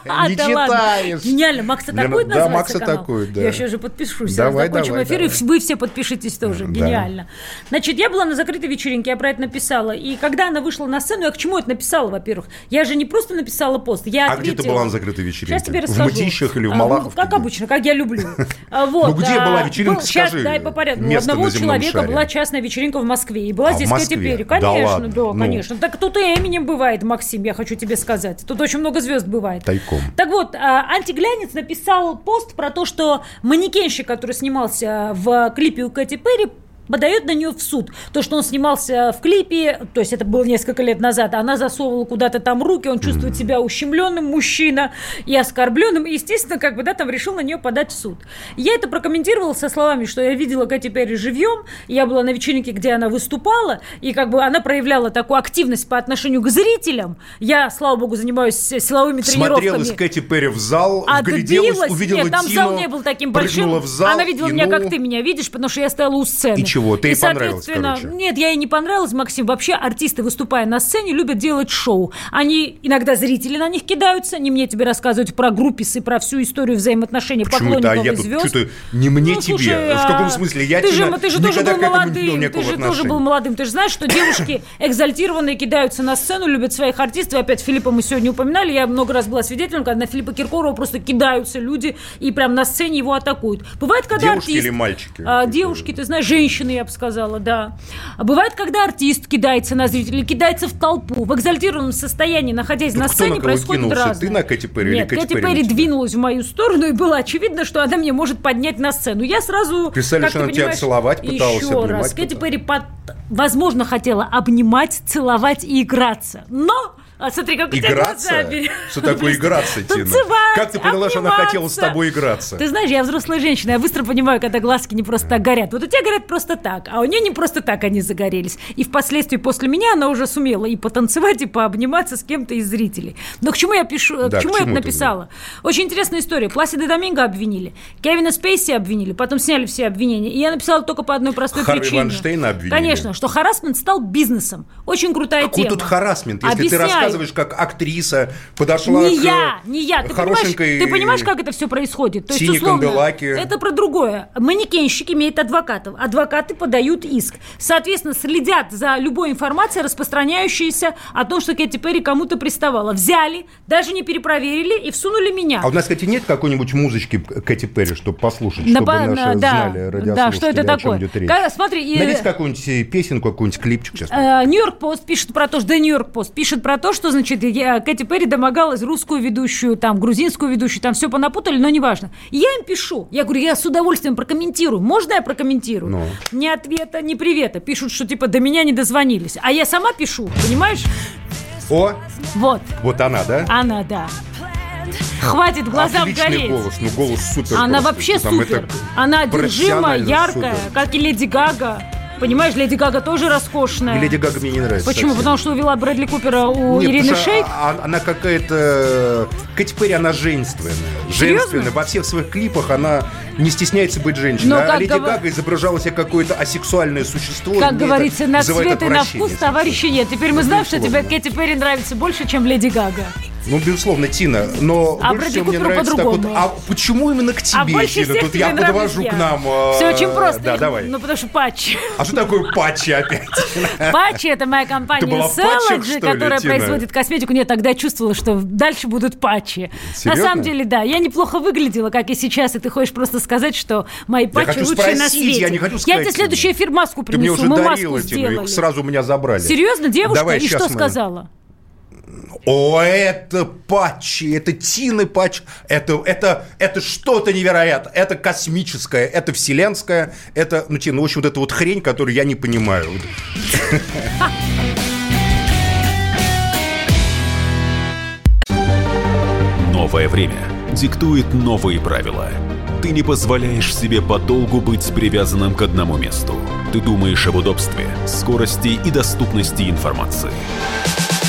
[SPEAKER 3] А,
[SPEAKER 2] Не
[SPEAKER 3] да
[SPEAKER 2] читаешь.
[SPEAKER 3] Гениально. Макс атакует
[SPEAKER 2] на- да, Макс атакует, да.
[SPEAKER 3] Я сейчас же подпишусь.
[SPEAKER 2] Давай,
[SPEAKER 3] Закончим
[SPEAKER 2] давай,
[SPEAKER 3] эфир, и вы все подпишитесь тоже.
[SPEAKER 2] Да.
[SPEAKER 3] Гениально. Значит, я была на закрытой вечеринке, я про это написала. И когда она вышла на сцену, я к чему это написала, во-первых? Я же не просто написала пост, я
[SPEAKER 2] А где ты была на закрытой вечеринке?
[SPEAKER 3] Сейчас тебе
[SPEAKER 2] В
[SPEAKER 3] расскажу.
[SPEAKER 2] Мытищах или в
[SPEAKER 3] А, ну,
[SPEAKER 2] Малаховке?
[SPEAKER 3] Как обычно, как я люблю. [laughs] А,
[SPEAKER 2] Ну, где была вечеринка,
[SPEAKER 3] был- Сейчас,
[SPEAKER 2] скажи,
[SPEAKER 3] дай по порядку. У одного человека была частная вечеринка в Москве. И была
[SPEAKER 2] в
[SPEAKER 3] здесь? Кэти Перри.
[SPEAKER 2] Да
[SPEAKER 3] Конечно, да,
[SPEAKER 2] Ну.
[SPEAKER 3] конечно. Так тут и Эминем бывает, Максим, я хочу тебе сказать. Тут очень много звезд бывает.
[SPEAKER 2] Тайком.
[SPEAKER 3] Так вот, а, антиглянец написал пост про то, что манекенщик, который снимался в клипе у Кэти Перри, подает на нее в суд. То, что он снимался в клипе, то есть это было несколько лет назад, она засовывала куда-то там руки, он чувствует себя ущемленным мужчина и оскорбленным, и, естественно, как бы, да, там решил на нее подать в суд. Я это прокомментировала со словами, что я видела Кэти Перри живьем, я была на вечеринке, где она выступала, и как бы она проявляла такую активность по отношению к зрителям. Я, слава богу, занимаюсь силовыми тренировками.
[SPEAKER 2] Смотрела с Кэти Перри в зал, вгляделась,
[SPEAKER 3] Отбилась.
[SPEAKER 2] увидела
[SPEAKER 3] Нет, там
[SPEAKER 2] Тину,
[SPEAKER 3] зал не был таким большим.
[SPEAKER 2] зал,
[SPEAKER 3] Она видела
[SPEAKER 2] и
[SPEAKER 3] меня,
[SPEAKER 2] ну,
[SPEAKER 3] как ты меня видишь, потому что я стояла у сцены.
[SPEAKER 2] И чего? Ты ей понравилась, короче?
[SPEAKER 3] Нет, я ей не понравилась, Максим. Вообще артисты, выступая на сцене, любят делать шоу. Они, иногда зрители на них кидаются. Не мне тебе рассказывать про группис и про всю историю взаимоотношений
[SPEAKER 2] Почему это? А
[SPEAKER 3] поклонников
[SPEAKER 2] я
[SPEAKER 3] и
[SPEAKER 2] тут
[SPEAKER 3] звезд.
[SPEAKER 2] что-то не мне
[SPEAKER 3] Ну,
[SPEAKER 2] тебе.
[SPEAKER 3] слушай,
[SPEAKER 2] в каком
[SPEAKER 3] а
[SPEAKER 2] смысле? Я
[SPEAKER 3] ты же,
[SPEAKER 2] Тина,
[SPEAKER 3] ты же тоже был молодым, ты же тоже был молодым. Ты же знаешь, что девушки [laughs] экзальтированные кидаются на сцену, любят своих артистов. Опять Филиппа мы сегодня упоминали. Я много раз была свидетелем, когда на Филиппа Киркорова просто кидаются люди и прям на сцене его атакуют. Бывает, когда
[SPEAKER 2] Девушки
[SPEAKER 3] артист...
[SPEAKER 2] или мальчики?
[SPEAKER 3] А, девушки, ты знаешь, женщины, я бы сказала, да. А бывает, когда артист кидается на зрителей, кидается в толпу, в экзальтированном состоянии, находясь
[SPEAKER 2] Ну,
[SPEAKER 3] на сцене,
[SPEAKER 2] на
[SPEAKER 3] происходит
[SPEAKER 2] кинулся?
[SPEAKER 3] разное.
[SPEAKER 2] Ты на Кэти Перри
[SPEAKER 3] Нет,
[SPEAKER 2] Кэти
[SPEAKER 3] Кэти
[SPEAKER 2] Перри
[SPEAKER 3] Перри двинулась в мою сторону, и было очевидно, что она мне может поднять на сцену. Я сразу... Как ты
[SPEAKER 2] она тебя целовать пыталась,
[SPEAKER 3] Еще раз. Кэти. Перри, под- возможно, хотела обнимать, целовать и играться. Но... А смотри, как у тебя
[SPEAKER 2] Играться?
[SPEAKER 3] глаза бери-
[SPEAKER 2] Что такое играться, Тина? Как ты поняла, что она хотела с тобой играться?
[SPEAKER 3] Ты знаешь, я взрослая женщина, я быстро понимаю, когда глазки не просто так горят. Вот у тебя горят просто так, а у нее не просто так они загорелись. И впоследствии после меня она уже сумела и потанцевать, и пообниматься с кем-то из зрителей. Но к чему я пишу,
[SPEAKER 2] Да,
[SPEAKER 3] к чему
[SPEAKER 2] к
[SPEAKER 3] я это
[SPEAKER 2] чему ты,
[SPEAKER 3] написала? Очень интересная история. Пласида Доминго обвинили, Кевина Спейси обвинили, потом сняли все обвинения. И я написала только по одной простой
[SPEAKER 2] Харви
[SPEAKER 3] причине.
[SPEAKER 2] Вайнштейна обвинили.
[SPEAKER 3] Конечно, что харассмент стал бизнесом. Очень крутая
[SPEAKER 2] Какой
[SPEAKER 3] тема.
[SPEAKER 2] тут харасмент, если ты
[SPEAKER 3] Объясняю.
[SPEAKER 2] Рассказываешь, как актриса подошла
[SPEAKER 3] Не
[SPEAKER 2] к
[SPEAKER 3] я, не я. Ты понимаешь,
[SPEAKER 2] хорошенькой
[SPEAKER 3] ты понимаешь, как это все происходит? То есть, условно,
[SPEAKER 2] Канделаки.
[SPEAKER 3] это про другое. Манекенщик имеет адвокатов. Адвокаты подают иск. Соответственно, следят за любой информацией, распространяющейся о том, что Кэти Перри кому-то приставала. Взяли, даже не перепроверили и всунули меня.
[SPEAKER 2] А у нас, кстати, нет какой-нибудь музычки Кэти Перри, чтобы послушать,
[SPEAKER 3] На
[SPEAKER 2] чтобы наши
[SPEAKER 3] на- да,
[SPEAKER 2] знали
[SPEAKER 3] да,
[SPEAKER 2] радиослушатели,
[SPEAKER 3] что это такое?
[SPEAKER 2] идет речь.
[SPEAKER 3] Ка- смотри, и-
[SPEAKER 2] Найдите какую-нибудь э, песенку, какой-нибудь клипчик сейчас.
[SPEAKER 3] Э, Нью-Йорк Пост пишет про то, что да, Нью-Йорк Пост пишет про то, что, значит, я- Кэти Перри домогалась русскую ведущую, там, грузинскую ведущую, там все понапутали, но неважно. Я им пишу, я говорю, я с удовольствием прокомментирую. Можно я прокомментирую?
[SPEAKER 2] Ну.
[SPEAKER 3] Ни ответа, ни привета. Пишут, что типа до меня не дозвонились. А я сама пишу, понимаешь?
[SPEAKER 2] О,
[SPEAKER 3] Вот,
[SPEAKER 2] вот она, да?
[SPEAKER 3] она, да. Хватит глазам
[SPEAKER 2] Отличный
[SPEAKER 3] гореть.
[SPEAKER 2] голос, ну голос супер.
[SPEAKER 3] Она
[SPEAKER 2] просто.
[SPEAKER 3] вообще
[SPEAKER 2] Там
[SPEAKER 3] супер. Она одержима, яркая,
[SPEAKER 2] супер.
[SPEAKER 3] как и Леди Гага. Понимаешь, Леди Гага тоже роскошная.
[SPEAKER 2] Леди Гага мне не нравится.
[SPEAKER 3] Почему?
[SPEAKER 2] совсем.
[SPEAKER 3] Потому что увела Брэдли Купера у
[SPEAKER 2] Нет,
[SPEAKER 3] Ирины Шейк?
[SPEAKER 2] а- а- Она какая-то... Кэти Перри, она женственная. Женственная. Во всех своих клипах она не стесняется быть женщиной.
[SPEAKER 3] Но
[SPEAKER 2] а
[SPEAKER 3] как
[SPEAKER 2] Леди
[SPEAKER 3] гова-
[SPEAKER 2] Гага изображала себя какое-то асексуальное существо.
[SPEAKER 3] Как говорится, на цвет и на вкус товарища нет. Теперь мы знаем, что тебе. Кэти Перри нравится больше, чем Леди Гага.
[SPEAKER 2] Ну, безусловно, Тина, но
[SPEAKER 3] А
[SPEAKER 2] больше всего мне нравится так вот... А почему именно к тебе,
[SPEAKER 3] а
[SPEAKER 2] Тина? Тут я подвожу
[SPEAKER 3] я.
[SPEAKER 2] к нам... э,
[SPEAKER 3] Все очень просто.
[SPEAKER 2] Да, давай.
[SPEAKER 3] Ну, потому что патчи.
[SPEAKER 2] А что такое патчи опять? [laughs]
[SPEAKER 3] Патчи – это моя компания
[SPEAKER 2] ли,
[SPEAKER 3] которая
[SPEAKER 2] Тина?
[SPEAKER 3] производит косметику. Нет, тогда я чувствовала, что дальше будут патчи.
[SPEAKER 2] Серьезно?
[SPEAKER 3] На самом деле, да. Я неплохо выглядела, как и сейчас, и ты хочешь просто сказать, что мои патчи лучшие на
[SPEAKER 2] спросить,
[SPEAKER 3] свете.
[SPEAKER 2] я не хочу
[SPEAKER 3] Я
[SPEAKER 2] сказать,
[SPEAKER 3] тебе следующий эфир маску
[SPEAKER 2] Ты мне
[SPEAKER 3] принесу.
[SPEAKER 2] уже
[SPEAKER 3] Мы
[SPEAKER 2] дарила, Тина, сразу меня забрали.
[SPEAKER 3] Серьезно, девушка?
[SPEAKER 2] Давай,
[SPEAKER 3] и что
[SPEAKER 2] мы-
[SPEAKER 3] сказала?
[SPEAKER 2] О, это патчи, это Тины патч, это, это, это что-то невероятное, это космическое, это вселенское, это, ну, Тина, ну, в общем, вот эта вот хрень, которую я не понимаю.
[SPEAKER 1] Новое время диктует новые правила. Ты не позволяешь себе подолгу быть привязанным к одному месту. Ты думаешь об удобстве, скорости и доступности информации.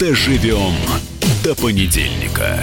[SPEAKER 1] Доживем до понедельника.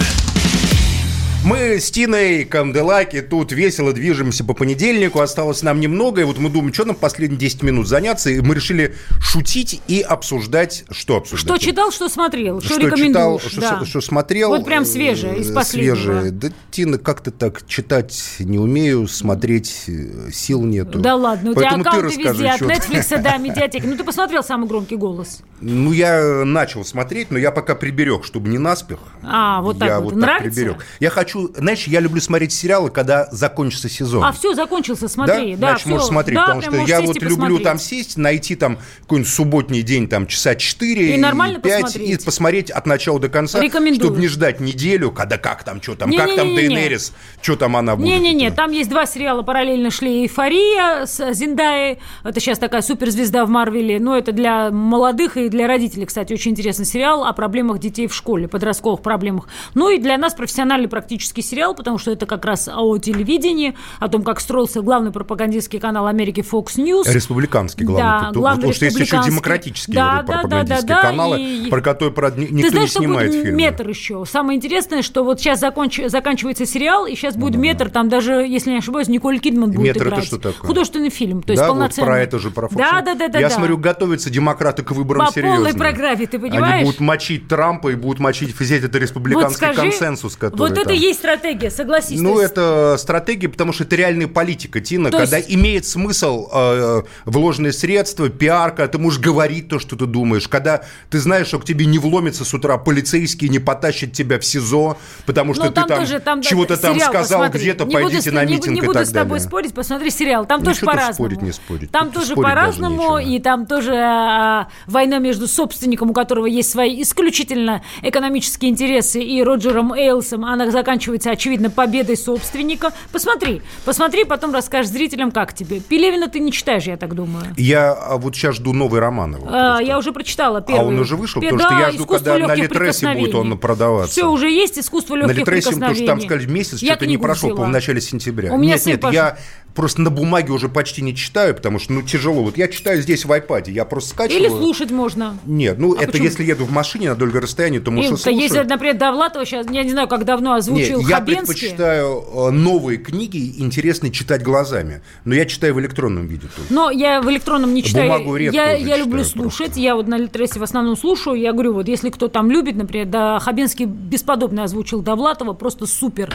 [SPEAKER 2] Мы с Тиной Канделаки тут весело движемся по понедельнику. Осталось нам немного. И вот мы думаем, что нам последние 10 минут заняться. И мы решили шутить и обсуждать. Что обсуждать?
[SPEAKER 3] Что читал, что смотрел, что,
[SPEAKER 2] Что
[SPEAKER 3] рекомендуешь.
[SPEAKER 2] читал, что,
[SPEAKER 3] да.
[SPEAKER 2] что- что смотрел.
[SPEAKER 3] Вот прям свежее, из
[SPEAKER 2] э,
[SPEAKER 3] последнего.
[SPEAKER 2] Свежее. Да, Тина, как-то так читать не умею, смотреть э, сил нету.
[SPEAKER 3] Да ладно, у тебя аккаунты везде, от Netflix до медиатеки. [laughs] Ну, ты посмотрел «Самый громкий голос».
[SPEAKER 2] Ну, я начал смотреть, но я пока приберег, чтобы не наспех.
[SPEAKER 3] А, вот так
[SPEAKER 2] я
[SPEAKER 3] вот.
[SPEAKER 2] вот так
[SPEAKER 3] Нравится?
[SPEAKER 2] приберег. Я хочу, знаешь, я люблю смотреть сериалы, когда закончится сезон.
[SPEAKER 3] А, все, закончился, смотри. Да,
[SPEAKER 2] Значит,
[SPEAKER 3] всё.
[SPEAKER 2] можешь смотреть,
[SPEAKER 3] Да,
[SPEAKER 2] потому что я вот
[SPEAKER 3] и
[SPEAKER 2] люблю
[SPEAKER 3] посмотреть.
[SPEAKER 2] там сесть, найти там какой-нибудь субботний день, там часа 4
[SPEAKER 3] И нормально
[SPEAKER 2] 5,
[SPEAKER 3] посмотреть.
[SPEAKER 2] и посмотреть от начала до конца,
[SPEAKER 3] Рекомендую.
[SPEAKER 2] чтобы не ждать неделю, когда как там, что там, как там
[SPEAKER 3] Не-не-не-не.
[SPEAKER 2] Дейнерис, что там она будет.
[SPEAKER 3] Не-не-не, там есть два сериала параллельно шли. «Эйфория» с Зиндаей. Это сейчас такая суперзвезда в Марвеле. Но это для молодых и для родителей, кстати, очень интересный сериал о проблемах детей в школе, подростковых проблемах. Ну и для нас профессиональный практический сериал, потому что это как раз о телевидении, о том, как строился главный пропагандистский канал Америки Fox News.
[SPEAKER 2] Республиканский главный.
[SPEAKER 3] Да,
[SPEAKER 2] Потому-
[SPEAKER 3] главный
[SPEAKER 2] потому что есть еще
[SPEAKER 3] республиканский.
[SPEAKER 2] демократические
[SPEAKER 3] Да,
[SPEAKER 2] вроде
[SPEAKER 3] да, да, да, да,
[SPEAKER 2] каналы,
[SPEAKER 3] и-
[SPEAKER 2] про которые, правда, ни- никто
[SPEAKER 3] Ты знаешь,
[SPEAKER 2] не
[SPEAKER 3] что
[SPEAKER 2] снимает
[SPEAKER 3] будет
[SPEAKER 2] фильмы.
[SPEAKER 3] метр еще? Самое интересное, что вот сейчас законч- заканчивается сериал, и сейчас будет метр, там даже, если не ошибаюсь, Николь Кидман будет
[SPEAKER 2] Метр это
[SPEAKER 3] играть.
[SPEAKER 2] что такое?
[SPEAKER 3] Художественный фильм, то есть
[SPEAKER 2] да, вот
[SPEAKER 3] полноценный.
[SPEAKER 2] про это же, про Fox
[SPEAKER 3] Да, да, да, да.
[SPEAKER 2] Я
[SPEAKER 3] да.
[SPEAKER 2] смотрю, готовятся демократы к выборам
[SPEAKER 3] По
[SPEAKER 2] серьезно.
[SPEAKER 3] полной программе, ты понимаешь?
[SPEAKER 2] Они будут мочить Трампа и будут мочить этот
[SPEAKER 3] вот
[SPEAKER 2] республиканский
[SPEAKER 3] скажи,
[SPEAKER 2] консенсус, который
[SPEAKER 3] вот это
[SPEAKER 2] там.
[SPEAKER 3] и есть стратегия, согласись.
[SPEAKER 2] Ну,
[SPEAKER 3] есть-
[SPEAKER 2] это стратегия, потому что это реальная политика, Тина,
[SPEAKER 3] То
[SPEAKER 2] когда
[SPEAKER 3] есть-
[SPEAKER 2] имеет смысл э, вложенные средства, пиар, когда ты можешь говорить то, что ты думаешь, когда ты знаешь, что к тебе не вломится с утра полицейские, не потащат тебя в СИЗО, потому что
[SPEAKER 3] Ну,
[SPEAKER 2] ты
[SPEAKER 3] там
[SPEAKER 2] там,
[SPEAKER 3] тоже, там
[SPEAKER 2] чего-то там сказал где-то,
[SPEAKER 3] Не буду
[SPEAKER 2] пойдите
[SPEAKER 3] с-
[SPEAKER 2] на
[SPEAKER 3] не-
[SPEAKER 2] митинг
[SPEAKER 3] Не
[SPEAKER 2] и
[SPEAKER 3] буду
[SPEAKER 2] так
[SPEAKER 3] с тобой
[SPEAKER 2] далее.
[SPEAKER 3] спорить, посмотри сериал. Там
[SPEAKER 2] Ну,
[SPEAKER 3] тоже по-разному.
[SPEAKER 2] спорить, не спорить?
[SPEAKER 3] Там
[SPEAKER 2] Тут
[SPEAKER 3] тоже по-разному, и там тоже а, война между собственником, у которого есть свои исключительно экономические интересы, и Роджером Эйлсом, она заканчивается, очевидно, победой собственника. Посмотри, посмотри, потом расскажешь зрителям, как тебе. Пелевина ты не читаешь, я так думаю.
[SPEAKER 2] Я а, вот сейчас жду новый роман его.
[SPEAKER 3] А, я уже прочитала первый.
[SPEAKER 2] он уже вышел?
[SPEAKER 3] Пе-
[SPEAKER 2] Потому что
[SPEAKER 3] да,
[SPEAKER 2] я жду,
[SPEAKER 3] «Искусство
[SPEAKER 2] когда на Литресе будет он
[SPEAKER 3] прикосновений».
[SPEAKER 2] продаваться.
[SPEAKER 3] Все уже есть, искусство
[SPEAKER 2] На
[SPEAKER 3] легких
[SPEAKER 2] Литресе, потому что там сказали месяц, что-то не прошел, по-моему, в начале сентября.
[SPEAKER 3] У меня
[SPEAKER 2] нет, нет,
[SPEAKER 3] пошел.
[SPEAKER 2] я просто на бумаге уже почти не читаю, потому что, ну, тяжело. Вот я читаю здесь в iPad, я просто скачиваю.
[SPEAKER 3] Или слушать можно.
[SPEAKER 2] Нет, ну,
[SPEAKER 3] А
[SPEAKER 2] это
[SPEAKER 3] почему?
[SPEAKER 2] если еду в машине на долгое расстояние, то, может, и
[SPEAKER 3] Или,
[SPEAKER 2] слушаю.
[SPEAKER 3] если, например, Довлатова сейчас, я не знаю, как давно озвучил
[SPEAKER 2] Нет, я
[SPEAKER 3] Хабенский.
[SPEAKER 2] предпочитаю э, новые книги, интересные читать глазами. Но я читаю в электронном виде тоже.
[SPEAKER 3] Но я в электронном не читаю.
[SPEAKER 2] Бумагу редко
[SPEAKER 3] я я люблю слушать.
[SPEAKER 2] просто.
[SPEAKER 3] Я вот на Литресе в основном слушаю. Я говорю, вот если кто там любит, например, да, Хабенский бесподобно озвучил Довлатова, просто супер.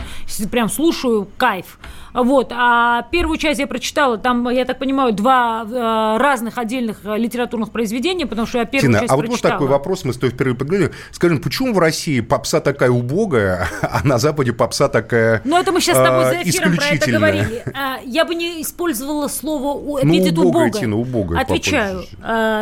[SPEAKER 3] Прям слушаю, кайф. Вот. А первую часть я прочитала, там, я так понимаю, два э, разных отдельных э, литературных произведения, потому что я первую
[SPEAKER 2] Тина,
[SPEAKER 3] часть
[SPEAKER 2] а вот
[SPEAKER 3] прочитала.
[SPEAKER 2] такой вопрос, мы с тобой впервые поговорили. Скажем, почему в России попса такая убогая, [laughs] а на Западе попса такая
[SPEAKER 3] Ну, это мы сейчас с тобой
[SPEAKER 2] а,
[SPEAKER 3] за эфиром про это говорили. Я бы не использовала слово у-
[SPEAKER 2] Ну,
[SPEAKER 3] эпитет
[SPEAKER 2] убогая. Тина, убогая,
[SPEAKER 3] Отвечаю.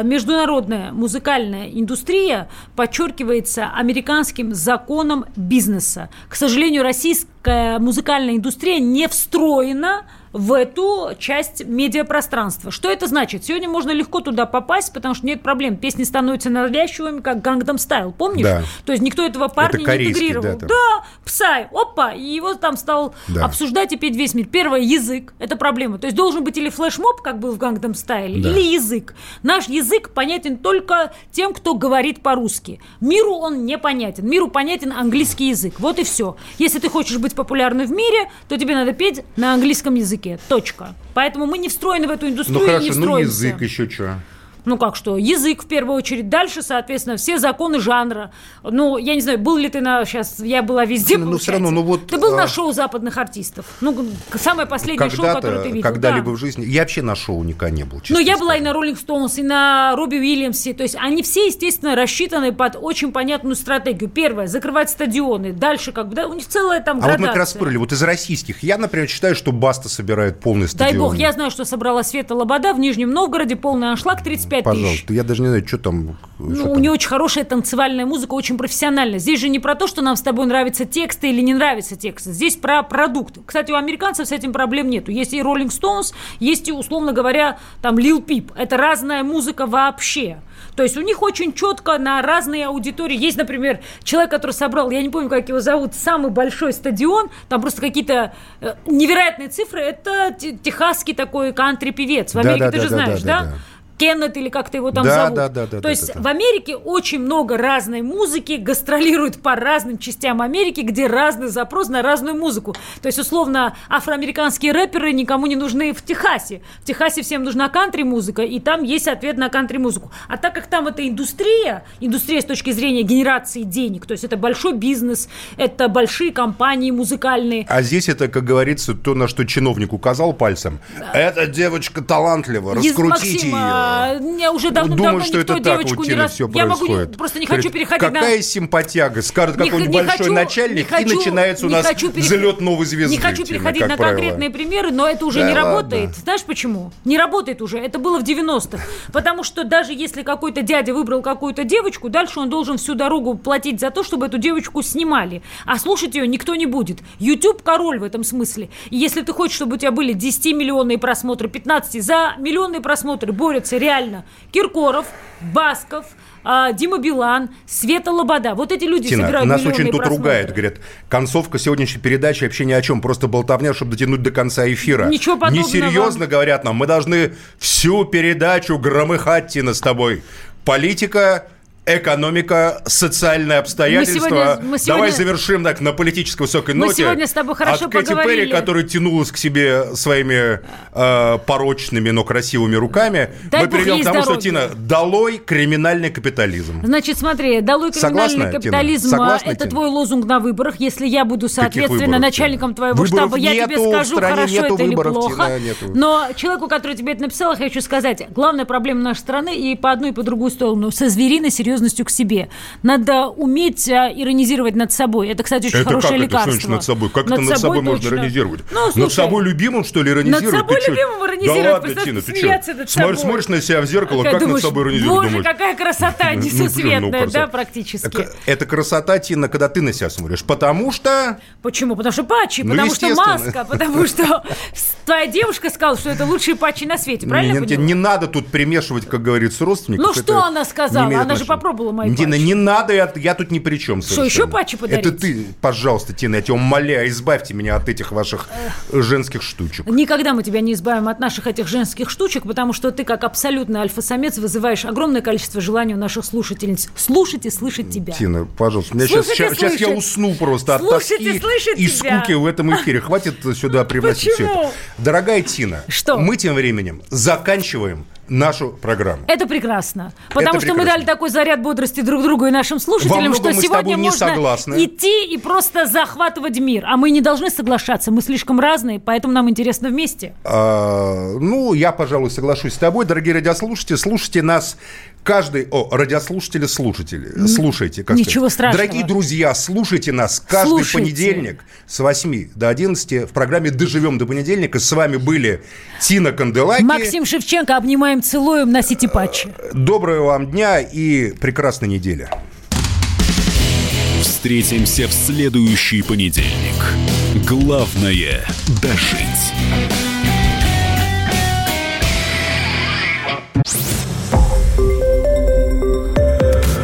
[SPEAKER 3] Международная музыкальная индустрия подчеркивается американским законом бизнеса. К сожалению, российская музыкальная индустрия не встроена в эту часть медиапространства. Что это значит? Сегодня можно легко туда попасть, потому что нет проблем. Песни становятся навязчивыми, как Gangnam Style, помнишь?
[SPEAKER 2] Да.
[SPEAKER 3] То есть никто этого парня не
[SPEAKER 2] корейский,
[SPEAKER 3] интегрировал.
[SPEAKER 2] да, там.
[SPEAKER 3] Да, Псай, опа, и его там стал
[SPEAKER 2] Да.
[SPEAKER 3] обсуждать и петь весь мир. Первое, язык, это проблема. То есть должен быть или флешмоб, как был в Gangnam Style,
[SPEAKER 2] Да.
[SPEAKER 3] или язык. Наш язык понятен только тем, кто говорит по-русски. Миру он не понятен. Миру понятен английский язык. Вот и все. Если ты хочешь быть популярным в мире, то тебе надо петь на английском языке. Точка. Поэтому мы не встроены в эту
[SPEAKER 2] Ну
[SPEAKER 3] индустрию не
[SPEAKER 2] хорошо, ну
[SPEAKER 3] встроимся.
[SPEAKER 2] язык еще что?
[SPEAKER 3] Ну как что, язык в первую очередь. Дальше, соответственно, все законы жанра. Ну, я не знаю, был ли ты на... Сейчас я была везде,
[SPEAKER 2] Ну, всё равно, ну вот,
[SPEAKER 3] Ты был
[SPEAKER 2] а-
[SPEAKER 3] на шоу западных артистов. Ну, самое последнее шоу, которое ты видел.
[SPEAKER 2] когда-либо
[SPEAKER 3] да.
[SPEAKER 2] в жизни. Я вообще на шоу никогда не был.
[SPEAKER 3] Ну,
[SPEAKER 2] честно
[SPEAKER 3] я была и на Роллинг Стоунс, и на Робби Уильямсе. То есть они все, естественно, рассчитаны под очень понятную стратегию. Первое, закрывать стадионы. Дальше, как бы, да, у них целая там
[SPEAKER 2] А вот мы как раз спорили, вот из российских. Я, например, считаю, что Баста собирает полный
[SPEAKER 3] Дай
[SPEAKER 2] стадион.
[SPEAKER 3] бог, я знаю, что собрала Света Лобода в Нижнем Новгороде, полный аншлаг, 35 тысяч.
[SPEAKER 2] Пожалуйста, я даже не знаю, что там. что
[SPEAKER 3] Ну,
[SPEAKER 2] там.
[SPEAKER 3] у нее очень хорошая танцевальная музыка, очень профессиональная. Здесь же не про то, что нам с тобой нравятся тексты или не нравятся тексты. Здесь про продукт. Кстати, у американцев с этим проблем нету. Есть и Rolling Stones, есть и, условно говоря, там Lil Peep. Это разная музыка вообще. То есть у них очень четко на разные аудитории. Есть, например, человек, который собрал, я не помню, как его зовут, самый большой стадион, там просто какие-то э, невероятные цифры. Это те- техасский такой кантри-певец. В
[SPEAKER 2] Да,
[SPEAKER 3] Америке
[SPEAKER 2] да,
[SPEAKER 3] ты
[SPEAKER 2] да,
[SPEAKER 3] же
[SPEAKER 2] да,
[SPEAKER 3] знаешь,
[SPEAKER 2] да,
[SPEAKER 3] да?
[SPEAKER 2] да, да.
[SPEAKER 3] Кеннет или как-то его там
[SPEAKER 2] Да,
[SPEAKER 3] зовут.
[SPEAKER 2] да, да, да,
[SPEAKER 3] То
[SPEAKER 2] да,
[SPEAKER 3] есть
[SPEAKER 2] да, да.
[SPEAKER 3] в Америке очень много разной музыки, гастролирует по разным частям Америки, где разный запрос на разную музыку. То есть, условно, афроамериканские рэперы никому не нужны в Техасе. В Техасе всем нужна кантри-музыка, и там есть ответ на кантри-музыку. А так как там это индустрия, индустрия с точки зрения генерации денег, то есть это большой бизнес, это большие компании музыкальные,
[SPEAKER 2] А здесь это, как говорится, то, на что чиновник указал пальцем. Эта девочка талантлива,
[SPEAKER 3] Из-
[SPEAKER 2] раскрутите
[SPEAKER 3] Максим, а, я уже давно-давно
[SPEAKER 2] Думаю, что
[SPEAKER 3] никто
[SPEAKER 2] это так
[SPEAKER 3] девочку
[SPEAKER 2] у
[SPEAKER 3] не раз...
[SPEAKER 2] все
[SPEAKER 3] Я могу не-
[SPEAKER 2] происходит.
[SPEAKER 3] просто не хочу переходить на...
[SPEAKER 2] Какая симпатяга, скажет какой-нибудь большой
[SPEAKER 3] хочу-
[SPEAKER 2] начальник,
[SPEAKER 3] хочу-
[SPEAKER 2] и начинается у нас
[SPEAKER 3] хочу
[SPEAKER 2] взлет новой звезды.
[SPEAKER 3] Не хочу переходить на
[SPEAKER 2] правило.
[SPEAKER 3] конкретные примеры, но это уже
[SPEAKER 2] Да
[SPEAKER 3] не
[SPEAKER 2] ладно.
[SPEAKER 3] работает. Знаешь почему? Не работает уже. Это было в 90-х. Потому что даже если какой-то дядя выбрал какую-то девочку, дальше он должен всю дорогу платить за то, чтобы эту девочку снимали. А слушать ее никто не будет. YouTube король в этом смысле. И если ты хочешь, чтобы у тебя были 10-миллионные просмотры, 15, за миллионные просмотры борются реально Киркоров, Басков, а, Дима Билан, Света Лобода. Вот эти люди
[SPEAKER 2] Тина,
[SPEAKER 3] собирают
[SPEAKER 2] нас очень тут
[SPEAKER 3] просмотры.
[SPEAKER 2] ругают, говорят, концовка сегодняшней передачи вообще ни о чем, просто болтовня, чтобы дотянуть до конца эфира.
[SPEAKER 3] Ничего подобного.
[SPEAKER 2] Несерьезно говорят нам, мы должны всю передачу громыхать, Тина, с тобой. Политика, экономика, социальные обстоятельства.
[SPEAKER 3] сегодня- мы сегодня-
[SPEAKER 2] Давай завершим так на политической высокой
[SPEAKER 3] Мы
[SPEAKER 2] ноте.
[SPEAKER 3] сегодня с тобой хорошо
[SPEAKER 2] От Кэти
[SPEAKER 3] поговорили.
[SPEAKER 2] Перри, которая тянулась к себе своими э, порочными, но красивыми руками,
[SPEAKER 3] Дай
[SPEAKER 2] мы перейдем
[SPEAKER 3] ей
[SPEAKER 2] к тому, что,
[SPEAKER 3] здоровья.
[SPEAKER 2] Тина, долой криминальный капитализм.
[SPEAKER 3] Значит, смотри, долой криминальный
[SPEAKER 2] Согласна, Тина?
[SPEAKER 3] капитализм, а,
[SPEAKER 2] Согласна,
[SPEAKER 3] это
[SPEAKER 2] Тина?
[SPEAKER 3] твой лозунг на выборах. Если я буду, соответственно, начальником
[SPEAKER 2] Тина?
[SPEAKER 3] твоего
[SPEAKER 2] Выборов
[SPEAKER 3] штаба, я тебе
[SPEAKER 2] нету,
[SPEAKER 3] скажу, хорошо это или
[SPEAKER 2] выборов,
[SPEAKER 3] плохо.
[SPEAKER 2] Тина, нету.
[SPEAKER 3] Но человеку, который тебе это написал, я хочу сказать, главная проблема нашей страны и по одну, и по другую сторону, со звериной серьезностью к себе. Надо уметь а, иронизировать над собой. Это, кстати, очень
[SPEAKER 2] Это
[SPEAKER 3] хорошее
[SPEAKER 2] как
[SPEAKER 3] лекарство.
[SPEAKER 2] это, значит, над собой? Как это над собой можно
[SPEAKER 3] точно.
[SPEAKER 2] иронизировать?
[SPEAKER 3] Ну,
[SPEAKER 2] над
[SPEAKER 3] слушай,
[SPEAKER 2] собой любимым, что ли, иронизировать?
[SPEAKER 3] Над собой
[SPEAKER 2] Ты
[SPEAKER 3] любимым иронизировать,
[SPEAKER 2] Да ладно, Тина, ты что?
[SPEAKER 3] над
[SPEAKER 2] Смотришь,
[SPEAKER 3] собой.
[SPEAKER 2] смотришь на себя в зеркало,
[SPEAKER 3] Такая
[SPEAKER 2] как
[SPEAKER 3] думаешь,
[SPEAKER 2] над собой иронизировать?
[SPEAKER 3] Боже,
[SPEAKER 2] думаешь?
[SPEAKER 3] какая красота
[SPEAKER 2] Ну, блин,
[SPEAKER 3] несусветная,
[SPEAKER 2] ну,
[SPEAKER 3] да, практически.
[SPEAKER 2] Это красота, Тина, когда ты на себя смотришь. Потому что...
[SPEAKER 3] Почему? Потому что патчи,
[SPEAKER 2] Ну,
[SPEAKER 3] потому что маска, потому что [laughs] твоя девушка сказала, что это лучшие патчи на свете, правильно
[SPEAKER 2] не, не надо тут примешивать, как говорится, родственников.
[SPEAKER 3] Ну, что она сказала? Она же
[SPEAKER 2] отношения.
[SPEAKER 3] Попробовала мои
[SPEAKER 2] Тина,
[SPEAKER 3] патчи.
[SPEAKER 2] не надо, я, я тут ни при чем
[SPEAKER 3] Что, еще патчи подарить?
[SPEAKER 2] Это ты, пожалуйста, Тина, я тебя умоляю, избавьте меня от этих ваших женских штучек.
[SPEAKER 3] Никогда мы тебя не избавим от наших этих женских штучек, потому что ты, как абсолютный альфа-самец, вызываешь огромное количество желаний у наших слушательниц. Слушать и слышать тебя.
[SPEAKER 2] Тина, пожалуйста, меня сейчас,
[SPEAKER 3] и
[SPEAKER 2] сейчас, я усну просто от
[SPEAKER 3] Слушать
[SPEAKER 2] тоски
[SPEAKER 3] и слышать
[SPEAKER 2] и
[SPEAKER 3] тебя.
[SPEAKER 2] скуки в этом эфире. Хватит сюда [laughs] привносить все
[SPEAKER 3] Почему?
[SPEAKER 2] это. Дорогая Тина,
[SPEAKER 3] Что?
[SPEAKER 2] мы тем временем заканчиваем нашу программу.
[SPEAKER 3] Это прекрасно. Потому
[SPEAKER 2] Это
[SPEAKER 3] что мы дали такой заряд бодрости друг другу и нашим слушателям, что сегодня можно
[SPEAKER 2] согласны.
[SPEAKER 3] идти и просто захватывать мир. А мы не должны соглашаться. Мы слишком разные, поэтому нам интересно вместе.
[SPEAKER 2] А, ну, я, пожалуй, соглашусь с тобой. Дорогие радиослушатели, слушайте нас каждый... О, радиослушатели, слушатели. Слушайте. Как
[SPEAKER 3] ничего
[SPEAKER 2] сказать.
[SPEAKER 3] страшного.
[SPEAKER 2] Дорогие друзья, слушайте нас каждый
[SPEAKER 3] Слушайте.
[SPEAKER 2] понедельник с 8 до 11 в программе «Доживем до понедельника». С вами были Тина Канделаки.
[SPEAKER 3] Максим Шевченко, обнимаем, целуем, носите патчи.
[SPEAKER 2] Доброго вам дня и прекрасной недели.
[SPEAKER 1] Встретимся в следующий понедельник. Главное – дожить.